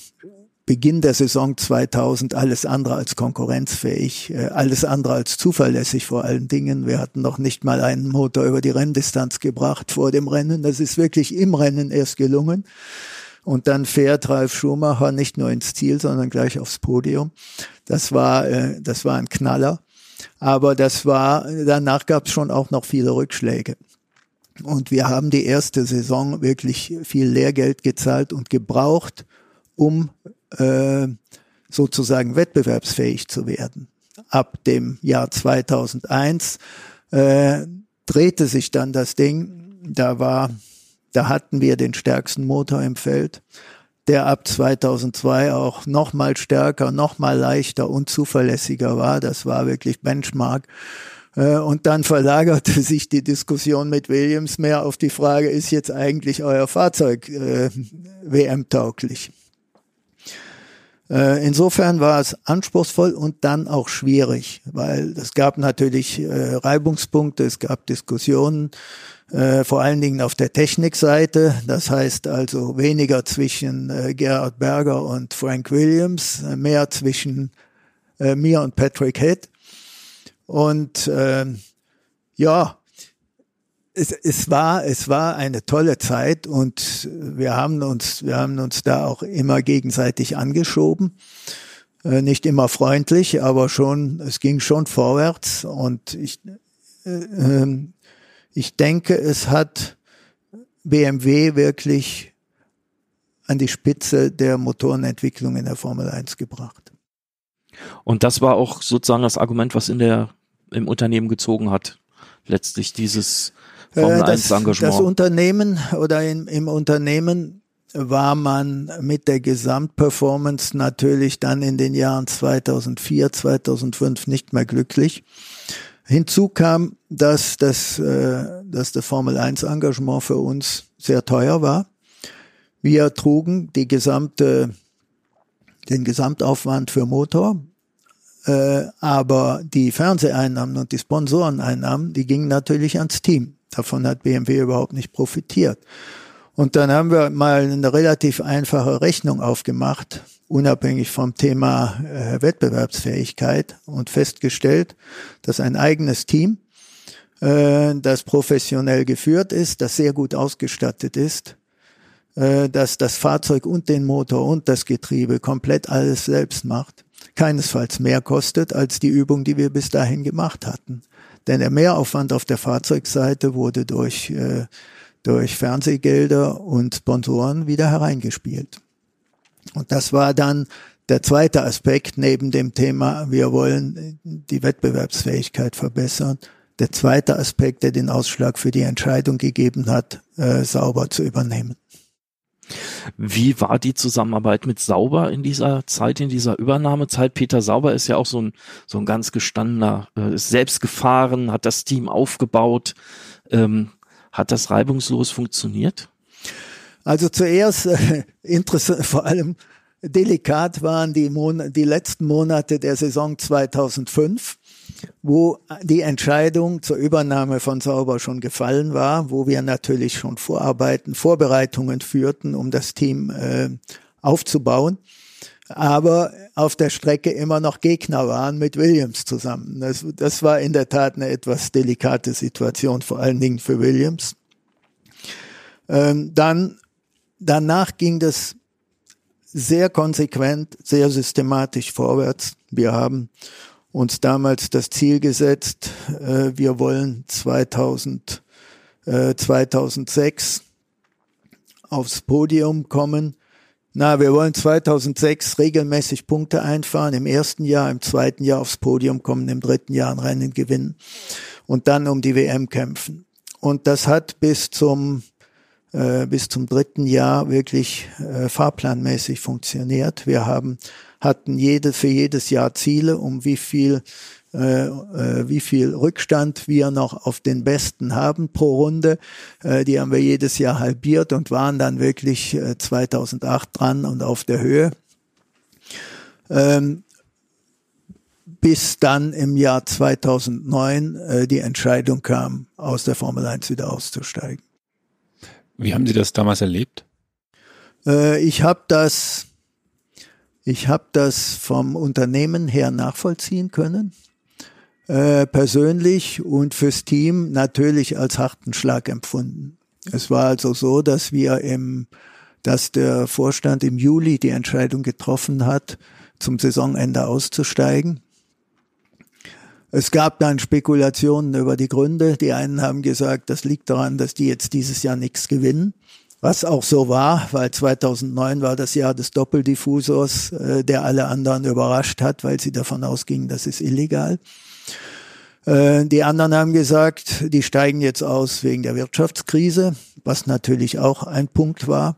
Beginn der Saison 2000 alles andere als konkurrenzfähig, äh, alles andere als zuverlässig vor allen Dingen. Wir hatten noch nicht mal einen Motor über die Renndistanz gebracht vor dem Rennen. Das ist wirklich im Rennen erst gelungen. Und dann fährt Ralf Schumacher nicht nur ins Ziel, sondern gleich aufs Podium. Das war, das war ein Knaller. Aber das war, danach gab es schon auch noch viele Rückschläge. Und wir haben die erste Saison wirklich viel Lehrgeld gezahlt und gebraucht, um äh, sozusagen wettbewerbsfähig zu werden. Ab dem Jahr 2001 äh, drehte sich dann das Ding. Da war, da hatten wir den stärksten Motor im Feld, der ab 2002 auch noch mal stärker, noch mal leichter und zuverlässiger war. Das war wirklich Benchmark. Äh, und dann verlagerte <laughs> sich die Diskussion mit Williams mehr auf die Frage, ist jetzt eigentlich euer Fahrzeug äh, WM-tauglich? Äh, insofern war es anspruchsvoll und dann auch schwierig, weil es gab natürlich äh, Reibungspunkte, es gab Diskussionen, äh, vor allen Dingen auf der Technikseite. Das heißt also weniger zwischen äh, Gerhard Berger und Frank Williams, äh, mehr zwischen äh, mir und Patrick Head. Und äh, ja, es, es war es war eine tolle Zeit und wir haben uns wir haben uns da auch immer gegenseitig angeschoben äh, nicht immer freundlich aber schon es ging schon vorwärts und ich äh, ähm, ich denke es hat BMW wirklich an die Spitze der Motorenentwicklung in der Formel 1 gebracht. Und das war auch sozusagen das Argument, was in der im Unternehmen gezogen hat. Letztlich dieses Formel äh, das, das Unternehmen oder in, im Unternehmen war man mit der Gesamtperformance natürlich dann in den Jahren 2004, 2005 nicht mehr glücklich. Hinzu kam, dass das, äh, dass das Formel 1 Engagement für uns sehr teuer war. Wir trugen die gesamte, den Gesamtaufwand für Motor, Äh, aber die Fernseheinnahmen und die Sponsoreneinnahmen, die gingen natürlich ans Team. Davon hat BMW überhaupt nicht profitiert. Und dann haben wir mal eine relativ einfache Rechnung aufgemacht, unabhängig vom Thema äh, Wettbewerbsfähigkeit und festgestellt, dass ein eigenes Team, äh, das professionell geführt ist, das sehr gut ausgestattet ist, äh, dass das Fahrzeug und den Motor und das Getriebe komplett alles selbst macht, keinesfalls mehr kostet als die Übung, die wir bis dahin gemacht hatten. Denn der Mehraufwand auf der Fahrzeugseite wurde durch, äh, durch Fernsehgelder und Sponsoren wieder hereingespielt. Und das war dann der zweite Aspekt neben dem Thema, wir wollen die Wettbewerbsfähigkeit verbessern. Der zweite Aspekt, der den Ausschlag für die Entscheidung gegeben hat, äh, sauber zu übernehmen. Wie war die Zusammenarbeit mit Sauber in dieser Zeit, in dieser Übernahmezeit? Peter Sauber ist ja auch so ein, so ein ganz gestandener, äh, ist selbst gefahren, hat das Team aufgebaut. Ähm, hat das reibungslos funktioniert? Also zuerst äh, <laughs> interessant, vor allem delikat waren die, Mon die letzten Monate der Saison 2005 wo die Entscheidung zur Übernahme von Sauber schon gefallen war, wo wir natürlich schon Vorarbeiten, Vorbereitungen führten, um das Team äh, aufzubauen, aber auf der Strecke immer noch Gegner waren mit Williams zusammen. Das, das war in der Tat eine etwas delikate Situation, vor allen Dingen für Williams. Ähm, dann danach ging das sehr konsequent, sehr systematisch vorwärts. Wir haben uns damals das Ziel gesetzt, äh, wir wollen 2000, äh, 2006 aufs Podium kommen. Na, wir wollen 2006 regelmäßig Punkte einfahren, im ersten Jahr, im zweiten Jahr aufs Podium kommen, im dritten Jahr ein Rennen gewinnen und dann um die WM kämpfen. Und das hat bis zum äh, bis zum dritten Jahr wirklich äh, fahrplanmäßig funktioniert. Wir haben hatten jede, für jedes Jahr Ziele, um wie viel äh, äh, wie viel Rückstand wir noch auf den Besten haben pro Runde. Die haben wir jedes Jahr halbiert und waren dann wirklich äh, 2008 dran und auf der Höhe. Ähm, bis dann im Jahr 2009 äh, die Entscheidung kam, aus der Formel 1 wieder auszusteigen. Wie haben Sie das damals erlebt? Äh, ich habe das ich habe das vom Unternehmen her nachvollziehen können, äh, persönlich und fürs Team natürlich als harten Schlag empfunden. Es war also so, dass wir im, dass der Vorstand im Juli die Entscheidung getroffen hat, zum Saisonende auszusteigen. Es gab dann Spekulationen über die Gründe. Die einen haben gesagt, das liegt daran, dass die jetzt dieses Jahr nichts gewinnen. Was auch so war, weil 2009 war das Jahr des Doppeldiffusors, äh, der alle anderen überrascht hat, weil sie davon ausgingen, das ist illegal. Äh, die anderen haben gesagt, die steigen jetzt aus wegen der Wirtschaftskrise, was natürlich auch ein Punkt war.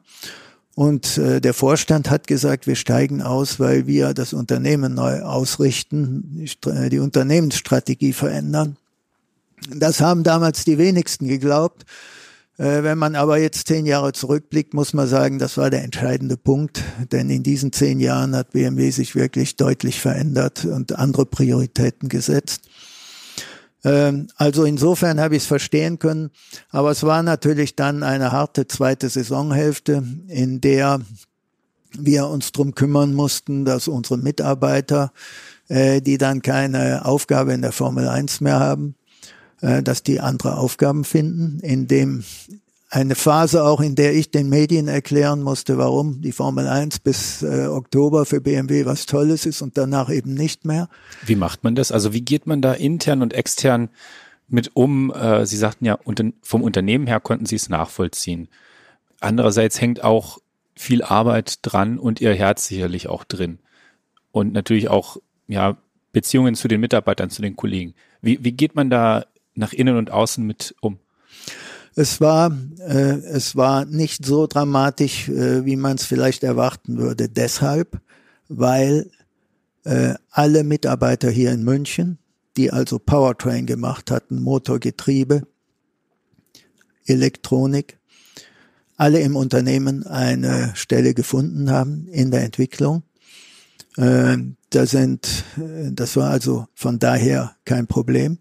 Und äh, der Vorstand hat gesagt, wir steigen aus, weil wir das Unternehmen neu ausrichten, die Unternehmensstrategie verändern. Das haben damals die wenigsten geglaubt. Äh, wenn man aber jetzt zehn Jahre zurückblickt, muss man sagen, das war der entscheidende Punkt, denn in diesen zehn Jahren hat BMW sich wirklich deutlich verändert und andere Prioritäten gesetzt. Ähm, also insofern habe ich es verstehen können, aber es war natürlich dann eine harte zweite Saisonhälfte, in der wir uns drum kümmern mussten, dass unsere Mitarbeiter, äh, die dann keine Aufgabe in der Formel 1 mehr haben, äh, dass die andere Aufgaben finden, in dem eine Phase auch, in der ich den Medien erklären musste, warum die Formel 1 bis äh, Oktober für BMW was Tolles ist und danach eben nicht mehr. Wie macht man das? Also wie geht man da intern und extern mit um? Äh, Sie sagten ja, vom Unternehmen her konnten Sie es nachvollziehen. Andererseits hängt auch viel Arbeit dran und Ihr Herz sicherlich auch drin. Und natürlich auch, ja, Beziehungen zu den Mitarbeitern, zu den Kollegen. Wie, wie geht man da nach innen und außen mit um? Es war, äh, es war nicht so dramatisch, äh, wie man es vielleicht erwarten würde. Deshalb, weil äh, alle Mitarbeiter hier in München, die also Powertrain gemacht hatten, Motorgetriebe, Elektronik, alle im Unternehmen eine Stelle gefunden haben in der Entwicklung. Äh, da sind, äh, das war also von daher kein Problem.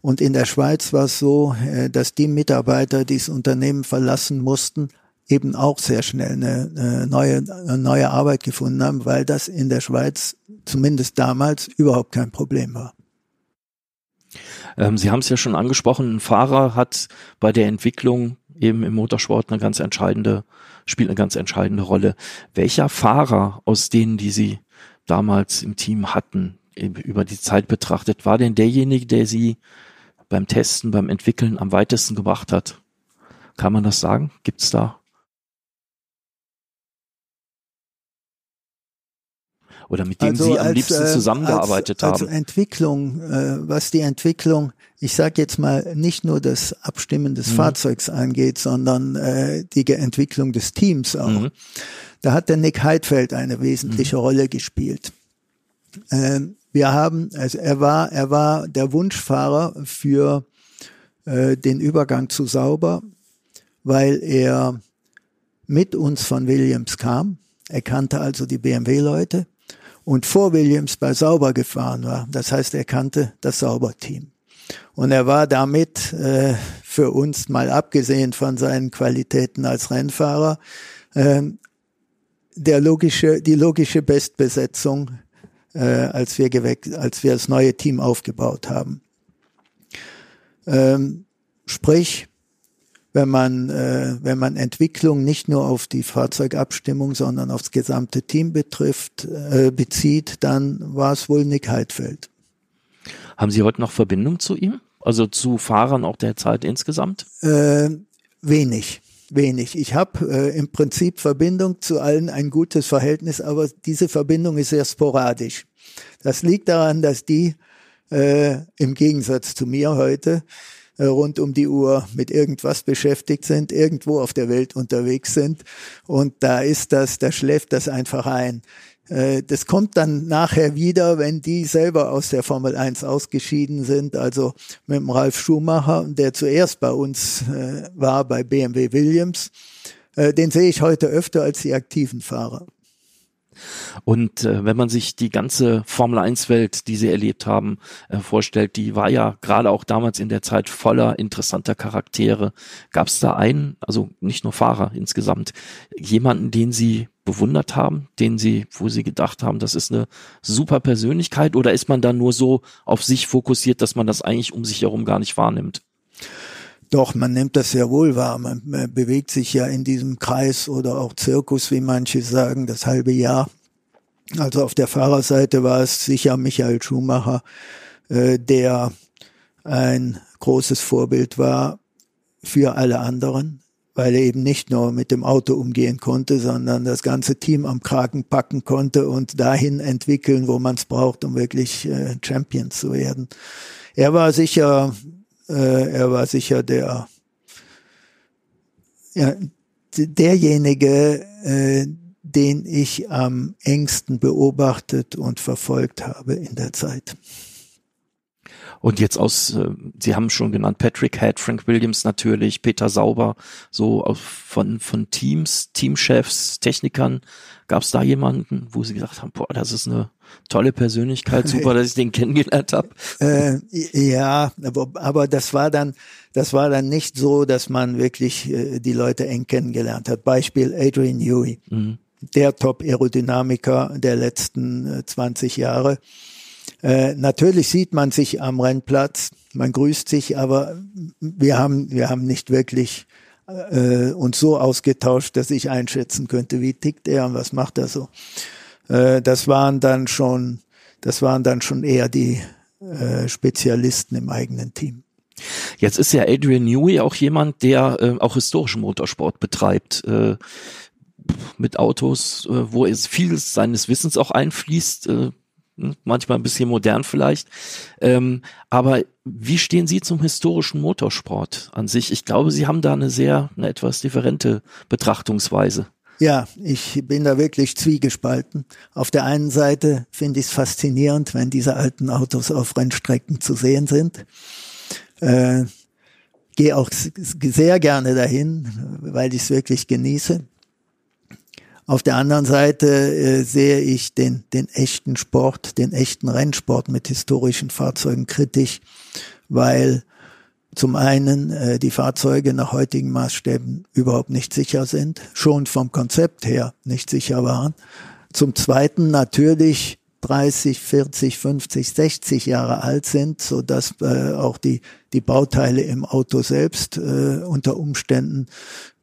Und in der Schweiz war es so, äh, dass die Mitarbeiter, die das Unternehmen verlassen mussten, eben auch sehr schnell eine, eine neue, eine neue Arbeit gefunden haben, weil das in der Schweiz zumindest damals überhaupt kein Problem war. Ähm, Sie haben es ja schon angesprochen, ein Fahrer hat bei der Entwicklung eben im Motorsport eine ganz entscheidende, spielt eine ganz entscheidende Rolle. Welcher Fahrer aus denen, die Sie damals im Team hatten, über die Zeit betrachtet, war denn derjenige, der Sie beim Testen, beim Entwickeln am weitesten gebracht hat? Kann man das sagen? Gibt es da oder mit dem also Sie am als, liebsten äh, zusammengearbeitet als, haben? Also Entwicklung, äh, was die Entwicklung, ich sage jetzt mal nicht nur das Abstimmen des mhm. Fahrzeugs angeht, sondern äh, die Entwicklung des Teams auch. Mhm. Da hat der Nick Heidfeld eine wesentliche mhm. Rolle gespielt. Ähm, wir haben, also er war, er war der Wunschfahrer für äh, den Übergang zu Sauber, weil er mit uns von Williams kam. Er kannte also die BMW-Leute und vor Williams bei Sauber gefahren war. Das heißt, er kannte das Sauber-Team. Und er war damit äh, für uns, mal abgesehen von seinen Qualitäten als Rennfahrer, äh, der logische, die logische Bestbesetzung, äh, als wir geweckt, als wir das neue Team aufgebaut haben. Ähm, sprich, wenn man, äh, wenn man Entwicklung nicht nur auf die Fahrzeugabstimmung, sondern aufs gesamte Team betrifft, äh, bezieht, dann war es wohl Nick Heidfeld. Haben Sie heute noch Verbindung zu ihm? Also zu Fahrern auch der Zeit insgesamt? Äh, wenig, wenig. Ich habe äh, im Prinzip Verbindung zu allen ein gutes Verhältnis, aber diese Verbindung ist sehr sporadisch. Das liegt daran, dass die äh, im Gegensatz zu mir heute äh, rund um die Uhr mit irgendwas beschäftigt sind, irgendwo auf der Welt unterwegs sind. Und da ist das, da schläft das einfach ein. Äh, das kommt dann nachher wieder, wenn die selber aus der Formel 1 ausgeschieden sind. Also mit dem Ralf Schumacher, der zuerst bei uns äh, war, bei BMW Williams. Den sehe ich heute öfter als die aktiven Fahrer. Und äh, wenn man sich die ganze Formel 1 Welt, die sie erlebt haben, äh, vorstellt, die war ja gerade auch damals in der Zeit voller interessanter Charaktere. Gab es da einen, also nicht nur Fahrer insgesamt, jemanden, den sie bewundert haben, den sie, wo sie gedacht haben, das ist eine super Persönlichkeit oder ist man da nur so auf sich fokussiert, dass man das eigentlich um sich herum gar nicht wahrnimmt? Doch, man nimmt das sehr wohl wahr. Man, man bewegt sich ja in diesem Kreis oder auch Zirkus, wie manche sagen, das halbe Jahr. Also auf der Fahrerseite war es sicher Michael Schumacher, äh, der ein großes Vorbild war für alle anderen, weil er eben nicht nur mit dem Auto umgehen konnte, sondern das ganze Team am Kragen packen konnte und dahin entwickeln, wo man es braucht, um wirklich äh, Champion zu werden. Er war sicher äh, er war sicher der, ja, derjenige, äh, den ich am engsten beobachtet und verfolgt habe in der Zeit. Und jetzt aus, äh, Sie haben schon genannt, Patrick Head, Frank Williams natürlich, Peter Sauber, so von, von Teams, Teamchefs, Technikern. Gab es da jemanden, wo Sie gesagt haben, boah, das ist eine tolle Persönlichkeit, super, <laughs> dass ich den kennengelernt habe? Äh, ja, aber, aber das war dann, das war dann nicht so, dass man wirklich äh, die Leute eng kennengelernt hat. Beispiel Adrian Newey, mhm. der Top-Aerodynamiker der letzten äh, 20 Jahre äh, natürlich sieht man sich am Rennplatz, man grüßt sich, aber wir haben, wir haben nicht wirklich äh, uns so ausgetauscht, dass ich einschätzen könnte, wie tickt er und was macht er so. Äh, das waren dann schon, das waren dann schon eher die äh, Spezialisten im eigenen Team. Jetzt ist ja Adrian Newey auch jemand, der äh, auch historischen Motorsport betreibt. Äh, mit Autos, äh, wo es vieles seines Wissens auch einfließt, äh, manchmal ein bisschen modern vielleicht. Ähm, aber wie stehen Sie zum historischen Motorsport an sich? Ich glaube, Sie haben da eine sehr, eine etwas differente Betrachtungsweise. Ja, ich bin da wirklich zwiegespalten. Auf der einen Seite finde ich es faszinierend, wenn diese alten Autos auf Rennstrecken zu sehen sind. Äh, Gehe auch sehr gerne dahin, weil ich es wirklich genieße. Auf der anderen Seite äh, sehe ich den, den echten Sport, den echten Rennsport mit historischen Fahrzeugen kritisch, weil zum einen äh, die Fahrzeuge nach heutigen Maßstäben überhaupt nicht sicher sind, schon vom Konzept her nicht sicher waren. Zum zweiten natürlich 30, 40, 50, 60 Jahre alt sind, so dass äh, auch die die Bauteile im Auto selbst äh, unter Umständen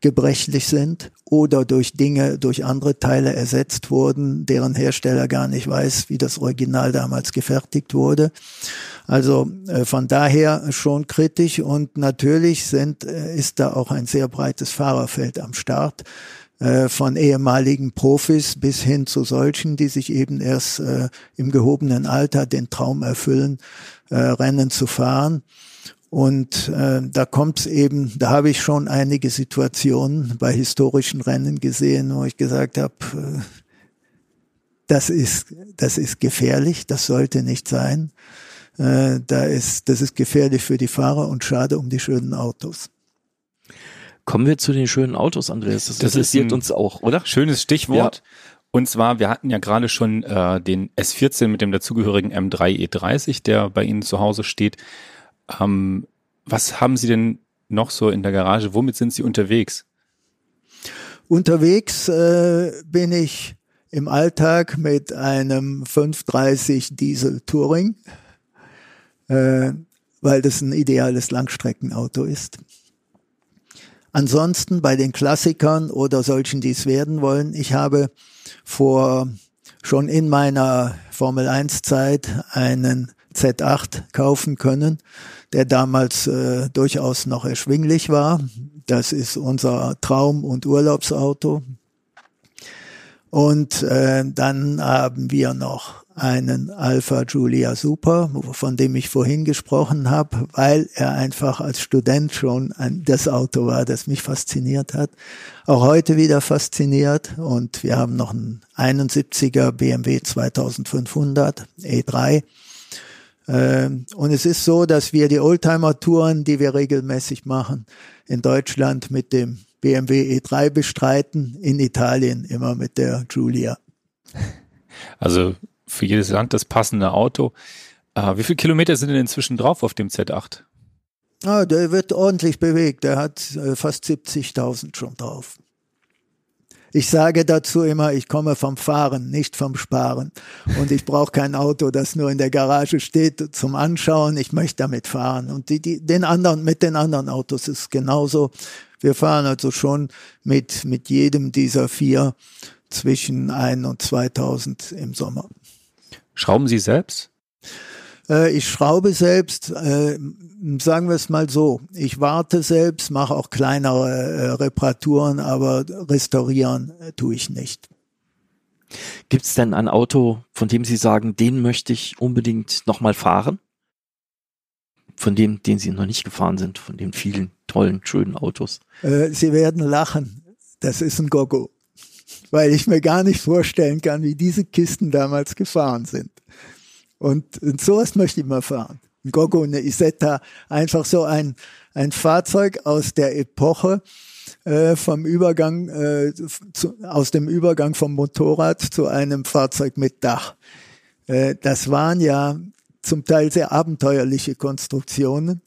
gebrechlich sind oder durch Dinge, durch andere Teile ersetzt wurden, deren Hersteller gar nicht weiß, wie das Original damals gefertigt wurde. Also äh, von daher schon kritisch und natürlich sind, äh, ist da auch ein sehr breites Fahrerfeld am Start von ehemaligen Profis bis hin zu solchen, die sich eben erst äh, im gehobenen Alter den Traum erfüllen, äh, Rennen zu fahren. Und äh, da kommt es eben, da habe ich schon einige Situationen bei historischen Rennen gesehen, wo ich gesagt habe, äh, das ist, das ist gefährlich, das sollte nicht sein. Äh, da ist, das ist gefährlich für die Fahrer und schade um die schönen Autos. Kommen wir zu den schönen Autos, Andreas. Das, das interessiert uns auch, oder? Schönes Stichwort. Ja. Und zwar, wir hatten ja gerade schon äh, den S14 mit dem dazugehörigen M3 E30, der bei Ihnen zu Hause steht. Ähm, was haben Sie denn noch so in der Garage? Womit sind Sie unterwegs? Unterwegs äh, bin ich im Alltag mit einem 530 Diesel Touring, äh, weil das ein ideales Langstreckenauto ist. Ansonsten bei den Klassikern oder solchen, die es werden wollen, ich habe vor schon in meiner Formel 1 Zeit einen Z8 kaufen können, der damals äh, durchaus noch erschwinglich war. Das ist unser Traum- und Urlaubsauto. Und äh, dann haben wir noch einen Alpha Giulia Super, von dem ich vorhin gesprochen habe, weil er einfach als Student schon ein, das Auto war, das mich fasziniert hat. Auch heute wieder fasziniert. Und wir haben noch einen 71er BMW 2500 E3. Und es ist so, dass wir die Oldtimer-Touren, die wir regelmäßig machen, in Deutschland mit dem BMW E3 bestreiten, in Italien immer mit der Giulia. <laughs> Also für jedes Land das passende Auto. Äh, wie viele Kilometer sind denn inzwischen drauf auf dem Z8? Ah, der wird ordentlich bewegt. Der hat äh, fast 70.000 schon drauf. Ich sage dazu immer, ich komme vom Fahren, nicht vom Sparen. Und ich brauche kein Auto, das nur in der Garage steht zum Anschauen. Ich möchte damit fahren. Und die, die, den anderen, mit den anderen Autos ist es genauso. Wir fahren also schon mit, mit jedem dieser vier zwischen ein und 2000 im Sommer. Schrauben Sie selbst? Äh, ich schraube selbst, äh, sagen wir es mal so. Ich warte selbst, mache auch kleinere äh, Reparaturen, aber restaurieren äh, tue ich nicht. Gibt es denn ein Auto, von dem Sie sagen, den möchte ich unbedingt nochmal fahren? Von dem, den Sie noch nicht gefahren sind, von den vielen tollen, schönen Autos? Äh, Sie werden lachen. Das ist ein Gogo weil ich mir gar nicht vorstellen kann, wie diese Kisten damals gefahren sind. Und, und sowas möchte ich mal fahren. Ein Gogo, eine Isetta, einfach so ein, ein Fahrzeug aus der Epoche, äh, vom Übergang, äh, zu, aus dem Übergang vom Motorrad zu einem Fahrzeug mit Dach. Äh, das waren ja zum Teil sehr abenteuerliche Konstruktionen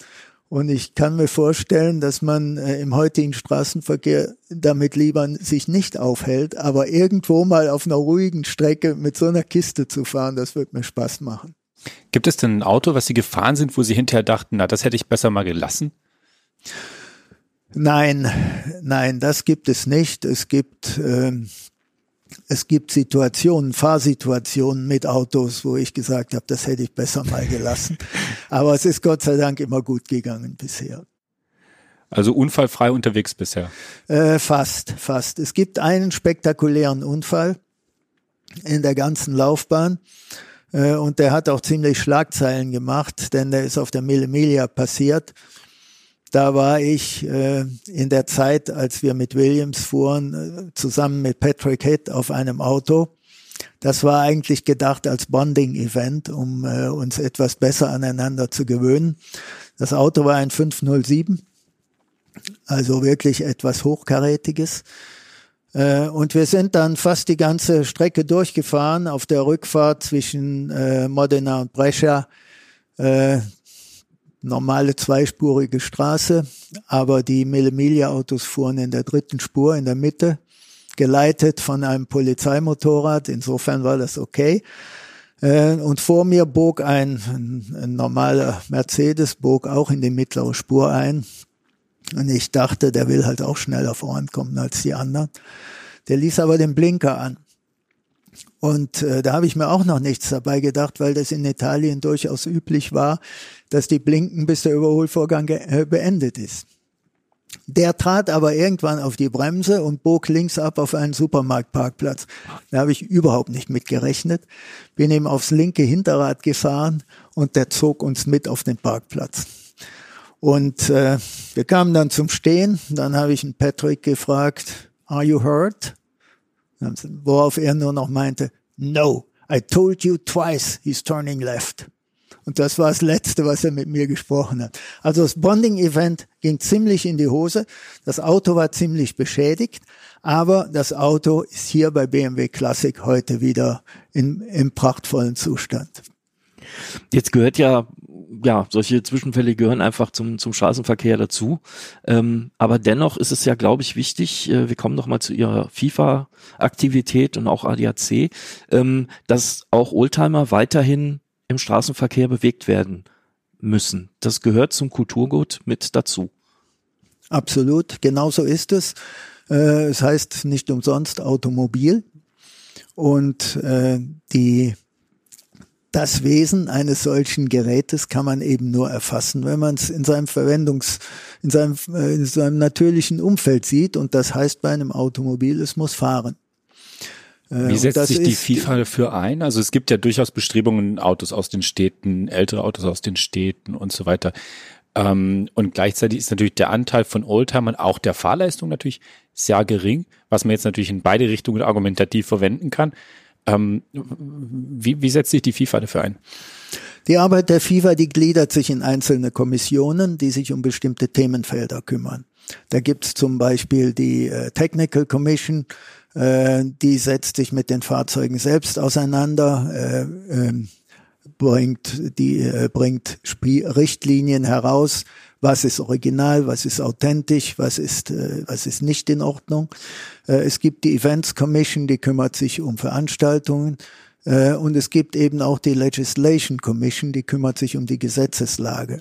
und ich kann mir vorstellen, dass man äh, im heutigen Straßenverkehr damit lieber sich nicht aufhält, aber irgendwo mal auf einer ruhigen Strecke mit so einer Kiste zu fahren, das wird mir Spaß machen. Gibt es denn ein Auto, was Sie gefahren sind, wo Sie hinterher dachten, na, das hätte ich besser mal gelassen? Nein, nein, das gibt es nicht. Es gibt ähm, es gibt Situationen, Fahrsituationen mit Autos, wo ich gesagt habe, das hätte ich besser mal gelassen. <laughs> Aber es ist Gott sei Dank immer gut gegangen bisher. Also unfallfrei unterwegs bisher? Äh, fast, fast. Es gibt einen spektakulären Unfall in der ganzen Laufbahn. Äh, und der hat auch ziemlich Schlagzeilen gemacht, denn der ist auf der Mille Miglia passiert. Da war ich äh, in der Zeit, als wir mit Williams fuhren, äh, zusammen mit Patrick Head auf einem Auto. Das war eigentlich gedacht als Bonding-Event, um äh, uns etwas besser aneinander zu gewöhnen. Das Auto war ein 507, also wirklich etwas Hochkarätiges. Äh, und wir sind dann fast die ganze Strecke durchgefahren auf der Rückfahrt zwischen äh, Modena und Brescia. Normale zweispurige Straße, aber die Mille-Miglia-Autos fuhren in der dritten Spur in der Mitte, geleitet von einem Polizeimotorrad. Insofern war das okay. Äh, und vor mir bog ein, ein, ein normaler Mercedes, bog auch in die mittlere Spur ein. Und ich dachte, der will halt auch schneller vorankommen als die anderen. Der ließ aber den Blinker an. Und äh, da habe ich mir auch noch nichts dabei gedacht, weil das in Italien durchaus üblich war, dass die blinken, bis der Überholvorgang äh, beendet ist. Der trat aber irgendwann auf die Bremse und bog links ab auf einen Supermarktparkplatz. Da habe ich überhaupt nicht mit gerechnet. Bin ihm aufs linke Hinterrad gefahren und der zog uns mit auf den Parkplatz. Und äh, wir kamen dann zum Stehen. Dann habe ich einen Patrick gefragt, Are you hurt? Worauf er nur noch meinte, No, I told you twice he's turning left. Und das war das Letzte, was er mit mir gesprochen hat. Also das Bonding-Event ging ziemlich in die Hose. Das Auto war ziemlich beschädigt, aber das Auto ist hier bei BMW Classic heute wieder in, im prachtvollen Zustand. Jetzt gehört ja, ja, solche Zwischenfälle gehören einfach zum, zum Straßenverkehr dazu. Ähm, aber dennoch ist es ja, glaube ich, wichtig, äh, wir kommen noch mal zu Ihrer FIFA-Aktivität und auch ADAC, ähm, dass auch Oldtimer weiterhin im Straßenverkehr bewegt werden müssen. Das gehört zum Kulturgut mit dazu. Absolut, genauso ist es. Äh, es heißt nicht umsonst Automobil. Und äh, die, das Wesen eines solchen Gerätes kann man eben nur erfassen, wenn man es in seinem Verwendungs, in seinem, äh, in seinem natürlichen Umfeld sieht. Und das heißt bei einem Automobil, es muss fahren. Äh, Wie setzt sich die FIFA dafür ein? Also es gibt ja durchaus Bestrebungen, Autos aus den Städten, ältere Autos aus den Städten und so weiter. Ähm, und gleichzeitig ist natürlich der Anteil von Oldtimern, auch der Fahrleistung natürlich sehr gering, was man jetzt natürlich in beide Richtungen argumentativ verwenden kann. Ähm, wie, wie setzt sich die FIFA dafür ein? Die Arbeit der FIFA, die gliedert sich in einzelne Kommissionen, die sich um bestimmte Themenfelder kümmern. Da gibt's zum Beispiel die äh, Technical Commission, äh, die setzt sich mit den Fahrzeugen selbst auseinander, äh, äh, bringt die äh, bringt Spie Richtlinien heraus, was ist original, was ist authentisch, was ist äh, was ist nicht in Ordnung. Äh, es gibt die Events Commission, die kümmert sich um Veranstaltungen. Äh, und es gibt eben auch die Legislation Commission, die kümmert sich um die Gesetzeslage.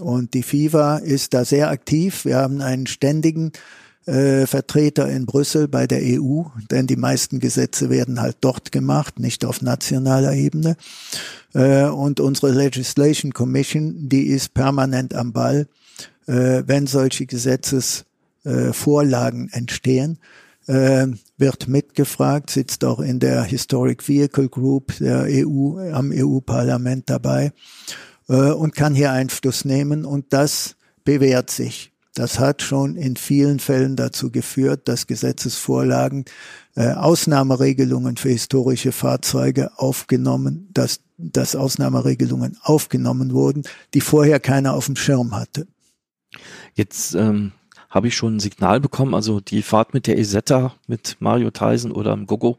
Und die FIFA ist da sehr aktiv. Wir haben einen ständigen äh, Vertreter in Brüssel bei der EU, denn die meisten Gesetze werden halt dort gemacht, nicht auf nationaler Ebene. Äh, und unsere Legislation Commission, die ist permanent am Ball, äh, wenn solche Gesetzesvorlagen entstehen äh, wird mitgefragt, sitzt auch in der Historic Vehicle Group der EU am EU-Parlament dabei äh, und kann hier Einfluss nehmen und das bewährt sich. Das hat schon in vielen Fällen dazu geführt, dass Gesetzesvorlagen äh, Ausnahmeregelungen für historische Fahrzeuge aufgenommen, dass, dass Ausnahmeregelungen aufgenommen wurden, die vorher keiner auf dem Schirm hatte. Jetzt ähm, habe ich schon ein Signal bekommen, also die Fahrt mit der Isetta, mit Mario Tyson oder dem Gogo,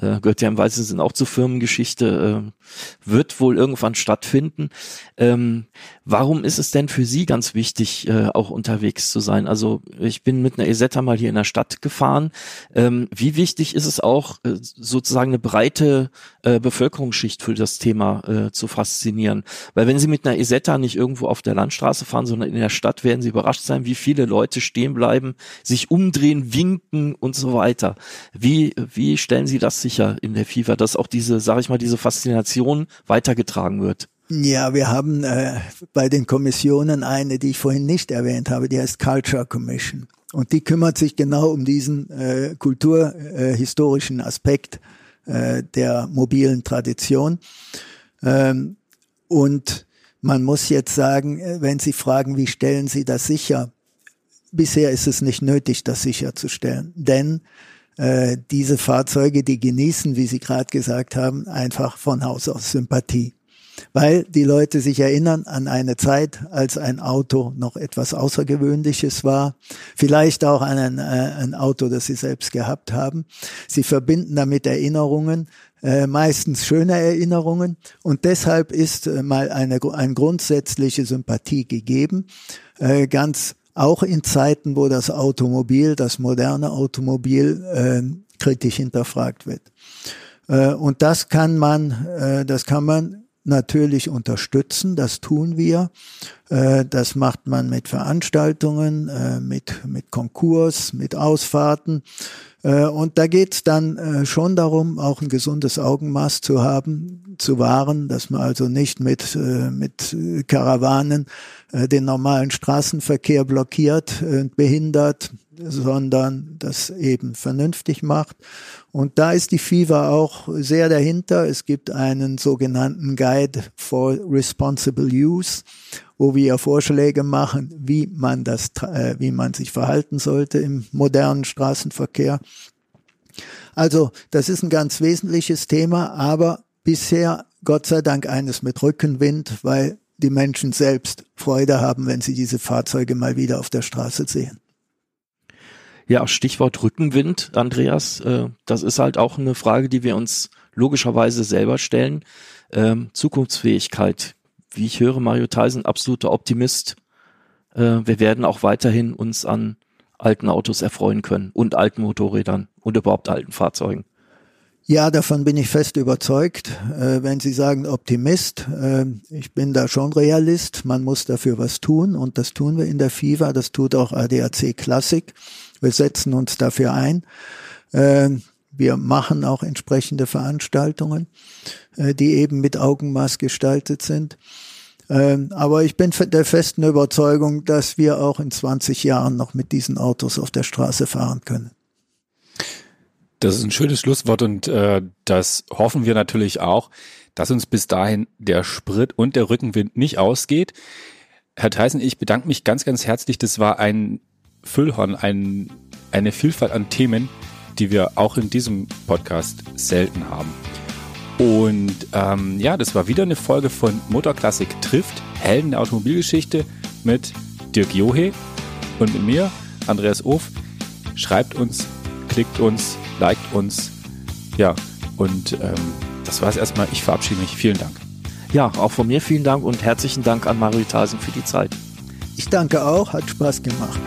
äh, gehört ja im weitesten Sinn auch zur Firmengeschichte, äh, wird wohl irgendwann stattfinden. Ähm, warum ist es denn für Sie ganz wichtig, äh, auch unterwegs zu sein? Also ich bin mit einer Isetta mal hier in der Stadt gefahren. Ähm, wie wichtig ist es auch, äh, sozusagen eine breite äh, Bevölkerungsschicht für das Thema äh, zu faszinieren? Weil wenn Sie mit einer Isetta nicht irgendwo auf der Landstraße fahren, sondern in der Stadt, werden Sie überrascht sein, wie viele Leute stehen bleiben, sich umdrehen, winken und so weiter. Wie, wie stellen Sie das sicher in der FIFA, dass auch diese, sage ich mal, diese Faszination weitergetragen wird? Ja, wir haben äh, bei den Kommissionen eine, die ich vorhin nicht erwähnt habe, die heißt Culture Commission. Und die kümmert sich genau um diesen äh, kulturhistorischen äh, Aspekt äh, der mobilen Tradition. Ähm, und man muss jetzt sagen, äh, wenn Sie fragen, wie stellen Sie das sicher? Bisher ist es nicht nötig, das sicherzustellen. Denn äh, diese Fahrzeuge, die genießen, wie Sie gerade gesagt haben, einfach von Haus aus Sympathie. weil die Leute sich erinnern an eine Zeit, als ein Auto noch etwas Außergewöhnliches war, vielleicht auch an ein, äh, ein Auto, das sie selbst gehabt haben. Sie verbinden damit Erinnerungen, äh, meistens schöne Erinnerungen und deshalb ist äh, mal eine, eine grundsätzliche Sympathie gegeben, äh, ganz auch in Zeiten, wo das Automobil, das moderne Automobil äh, kritisch hinterfragt wird. Äh, und das kann man, äh, das kann man natürlich unterstützen. Das tun wir. Äh, das macht man mit Veranstaltungen, äh, mit, mit Konkurs, mit Ausfahrten. Äh, und da geht es dann schon darum, auch ein gesundes Augenmaß zu haben, zu wahren, dass man also nicht mit, mit Karawanen den normalen Straßenverkehr blockiert und behindert, sondern das eben vernünftig macht. Und da ist die FIFA auch sehr dahinter. Es gibt einen sogenannten Guide for Responsible Use, wo wir Vorschläge machen, wie man das, äh, wie man sich verhalten sollte im modernen Straßenverkehr. Also, das ist ein ganz wesentliches Thema, aber bisher Gott sei Dank eines mit Rückenwind, weil die Menschen selbst Freude haben, wenn sie diese Fahrzeuge mal wieder auf der Straße sehen. Ja, Stichwort Rückenwind, Andreas, äh, das ist halt auch eine Frage, die wir uns logischerweise selber stellen. Ähm, Zukunftsfähigkeit. Wie ich höre, Mario Theisen, absoluter Optimist. Äh, wir werden auch weiterhin uns an alten Autos erfreuen können und alten Motorrädern und überhaupt alten Fahrzeugen. Ja, davon bin ich fest überzeugt. Äh, wenn Sie sagen Optimist, äh, ich bin da schon Realist. Man muss dafür was tun und das tun wir in der FIFA. Das tut auch ADAC Classic. Wir setzen uns dafür ein. Ähm, wir machen auch entsprechende Veranstaltungen, äh, die eben mit Augenmaß gestaltet sind. Ähm, aber ich bin der festen Überzeugung, dass wir auch in 20 Jahren noch mit diesen Autos auf der Straße fahren können. Das ist ein schönes Schlusswort und äh, das hoffen wir natürlich auch, dass uns bis dahin der Sprit und der Rückenwind nicht ausgeht. Herr Theisen, ich bedanke mich ganz, ganz herzlich. Das war ein Füllhorn, ein, eine Vielfalt an Themen, die wir auch in diesem Podcast selten haben. Und ähm, ja, das war wieder eine Folge von Motorklassik trifft, Helden der Automobilgeschichte mit Dirk Johe und mit mir, Andreas Of. Schreibt uns, klickt uns, liked uns. Ja, und ähm, das war es erstmal. Ich verabschiede mich. Vielen Dank. Ja, auch von mir vielen Dank und herzlichen Dank an Mario Tasen für die Zeit. Ich danke auch, hat Spaß gemacht.